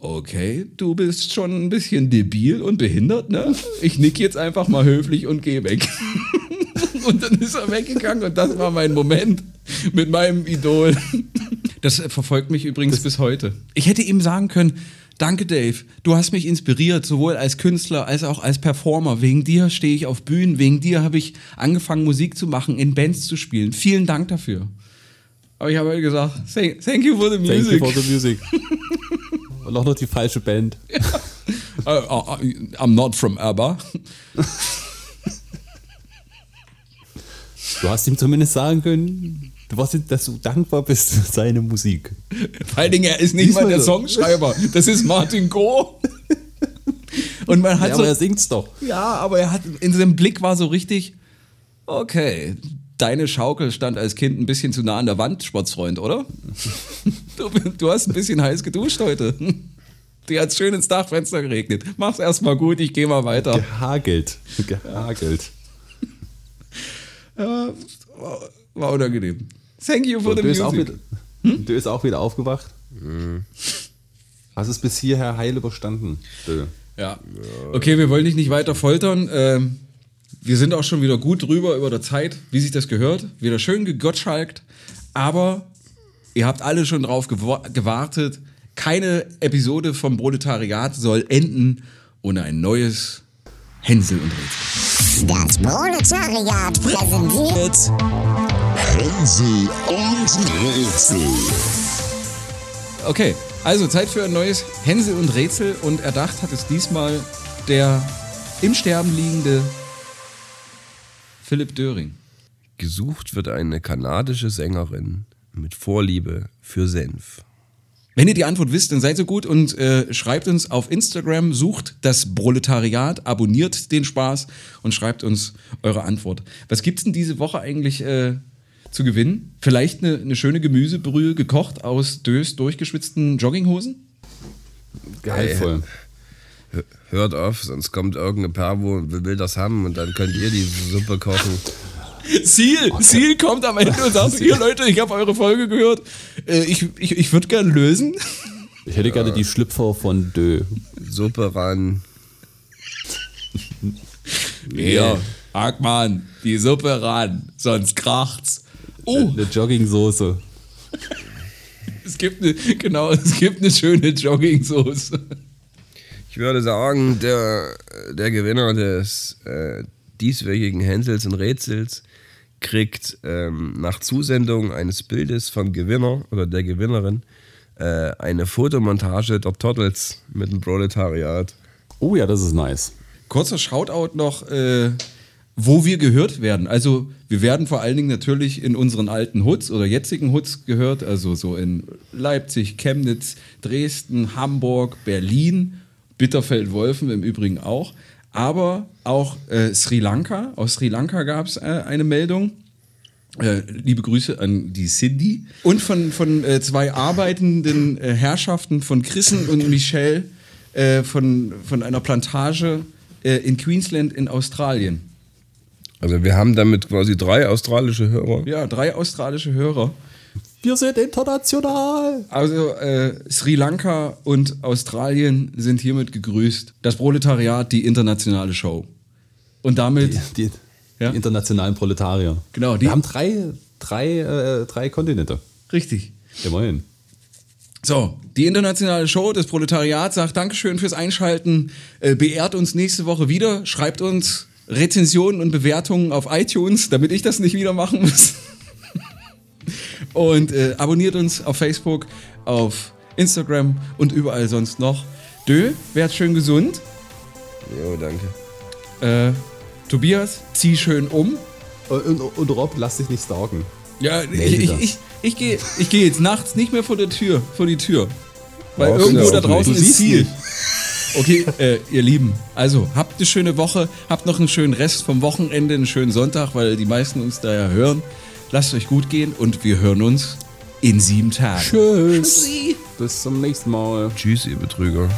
okay, du bist schon ein bisschen debil und behindert, ne? Ich nick jetzt einfach mal höflich und geh weg. und dann ist er weggegangen und das war mein Moment mit meinem Idol. Das verfolgt mich übrigens bis heute. Ich hätte ihm sagen können, danke Dave, du hast mich inspiriert, sowohl als Künstler als auch als Performer. Wegen dir stehe ich auf Bühnen, wegen dir habe ich angefangen Musik zu machen, in Bands zu spielen. Vielen Dank dafür. Aber ich habe halt gesagt, thank, thank you for the Thank music. you for the music. Und auch noch die falsche Band. Uh, uh, I'm not from ABBA. Du hast ihm zumindest sagen können, du warst, dass du dankbar bist für seine Musik. Vor allen Dingen, er ist nicht mal Diesmal der so. Songschreiber. Das ist Martin Go. Und man hat Ja, so, aber er singt's doch. ja, aber er hat in seinem Blick war so richtig, okay, deine Schaukel stand als Kind ein bisschen zu nah an der Wand, Sportsfreund, oder? Du, du hast ein bisschen heiß geduscht heute. Dir hat's schön ins Dachfenster geregnet. Mach's erstmal gut, ich gehe mal weiter. Gehagelt. Gehagelt. Ja, war, war unangenehm. Thank you for Und the du ist, auch music. wieder, du ist auch wieder aufgewacht. Hast es bis hierher heil überstanden. Dö. Ja. Okay, wir wollen dich nicht weiter foltern. Ähm, wir sind auch schon wieder gut drüber über der Zeit, wie sich das gehört. Wieder schön gegottschalkt. Aber ihr habt alle schon drauf gewa- gewartet. Keine Episode vom Proletariat soll enden ohne ein neues Hänsel und Rätsel. Das Proletariat präsentiert Hänsel und Rätsel. Okay, also Zeit für ein neues Hänsel und Rätsel. Und erdacht hat es diesmal der im Sterben liegende Philipp Döring. Gesucht wird eine kanadische Sängerin mit Vorliebe für Senf. Wenn ihr die Antwort wisst, dann seid so gut und äh, schreibt uns auf Instagram, sucht das Proletariat, abonniert den Spaß und schreibt uns eure Antwort. Was gibt's denn diese Woche eigentlich äh, zu gewinnen? Vielleicht eine, eine schöne Gemüsebrühe gekocht aus Dös durchgeschwitzten Jogginghosen? Gehaltvoll. Hört auf, sonst kommt irgendeine Pervo und will das haben und dann könnt ihr die Suppe kochen. Ziel, Ziel kommt am Ende und sagt, ihr Leute, ich habe eure Folge gehört, äh, ich, ich, ich würde gern lösen. Ich hätte gerne die Schlüpfer von Dö. Suppe ran. Ja, Hackmann, die Suppe ran, sonst kracht's. Oh, Eine Joggingsoße. es gibt eine, genau, es gibt eine schöne Joggingsoße. Ich würde sagen, der, der Gewinner des äh, dieswöchigen Hänsels und Rätsels kriegt ähm, nach Zusendung eines Bildes vom Gewinner oder der Gewinnerin äh, eine Fotomontage der Turtles mit dem Proletariat. Oh ja, das ist nice. Kurzer Shoutout noch, äh, wo wir gehört werden. Also wir werden vor allen Dingen natürlich in unseren alten Hoods oder jetzigen Hoods gehört, also so in Leipzig, Chemnitz, Dresden, Hamburg, Berlin, Bitterfeld-Wolfen im Übrigen auch. Aber auch äh, Sri Lanka. Aus Sri Lanka gab es äh, eine Meldung. Äh, liebe Grüße an die Cindy. Und von, von äh, zwei arbeitenden äh, Herrschaften von Chrisen und Michelle äh, von, von einer Plantage in Queensland in Australien. Also wir haben damit quasi drei australische Hörer. Ja, drei australische Hörer. Wir sind international. Also äh, Sri Lanka und Australien sind hiermit gegrüßt. Das Proletariat, die internationale Show. Und damit, Die, Ja? die internationalen Proletarier. Genau, die- Wir haben drei, drei, äh, drei Kontinente. richtig. Immerhin. So, die internationale Show des Proletariats sagt Dankeschön fürs Einschalten. Äh, beehrt uns nächste Woche wieder. Schreibt uns Rezensionen und Bewertungen auf iTunes, damit ich das nicht wieder machen muss. und äh, abonniert uns auf Facebook, auf Instagram und überall sonst noch. Dö, werd schön gesund. Jo, danke. Äh, Tobias, zieh schön um. Und, und, und Rob, lass dich nicht stalken. Ja, ich, Melde ich, das. ich, ich gehe ich geh jetzt nachts nicht mehr vor der Tür, vor die Tür. Weil du irgendwo da draußen ist Ziel. nicht. Okay, äh, ihr Lieben, also habt eine schöne Woche, habt noch einen schönen Rest vom Wochenende, einen schönen Sonntag, weil die meisten uns da ja hören. Lasst euch gut gehen und wir hören uns in sieben Tagen. Tschüss. Bis zum nächsten Mal. Tschüss, ihr Betrüger.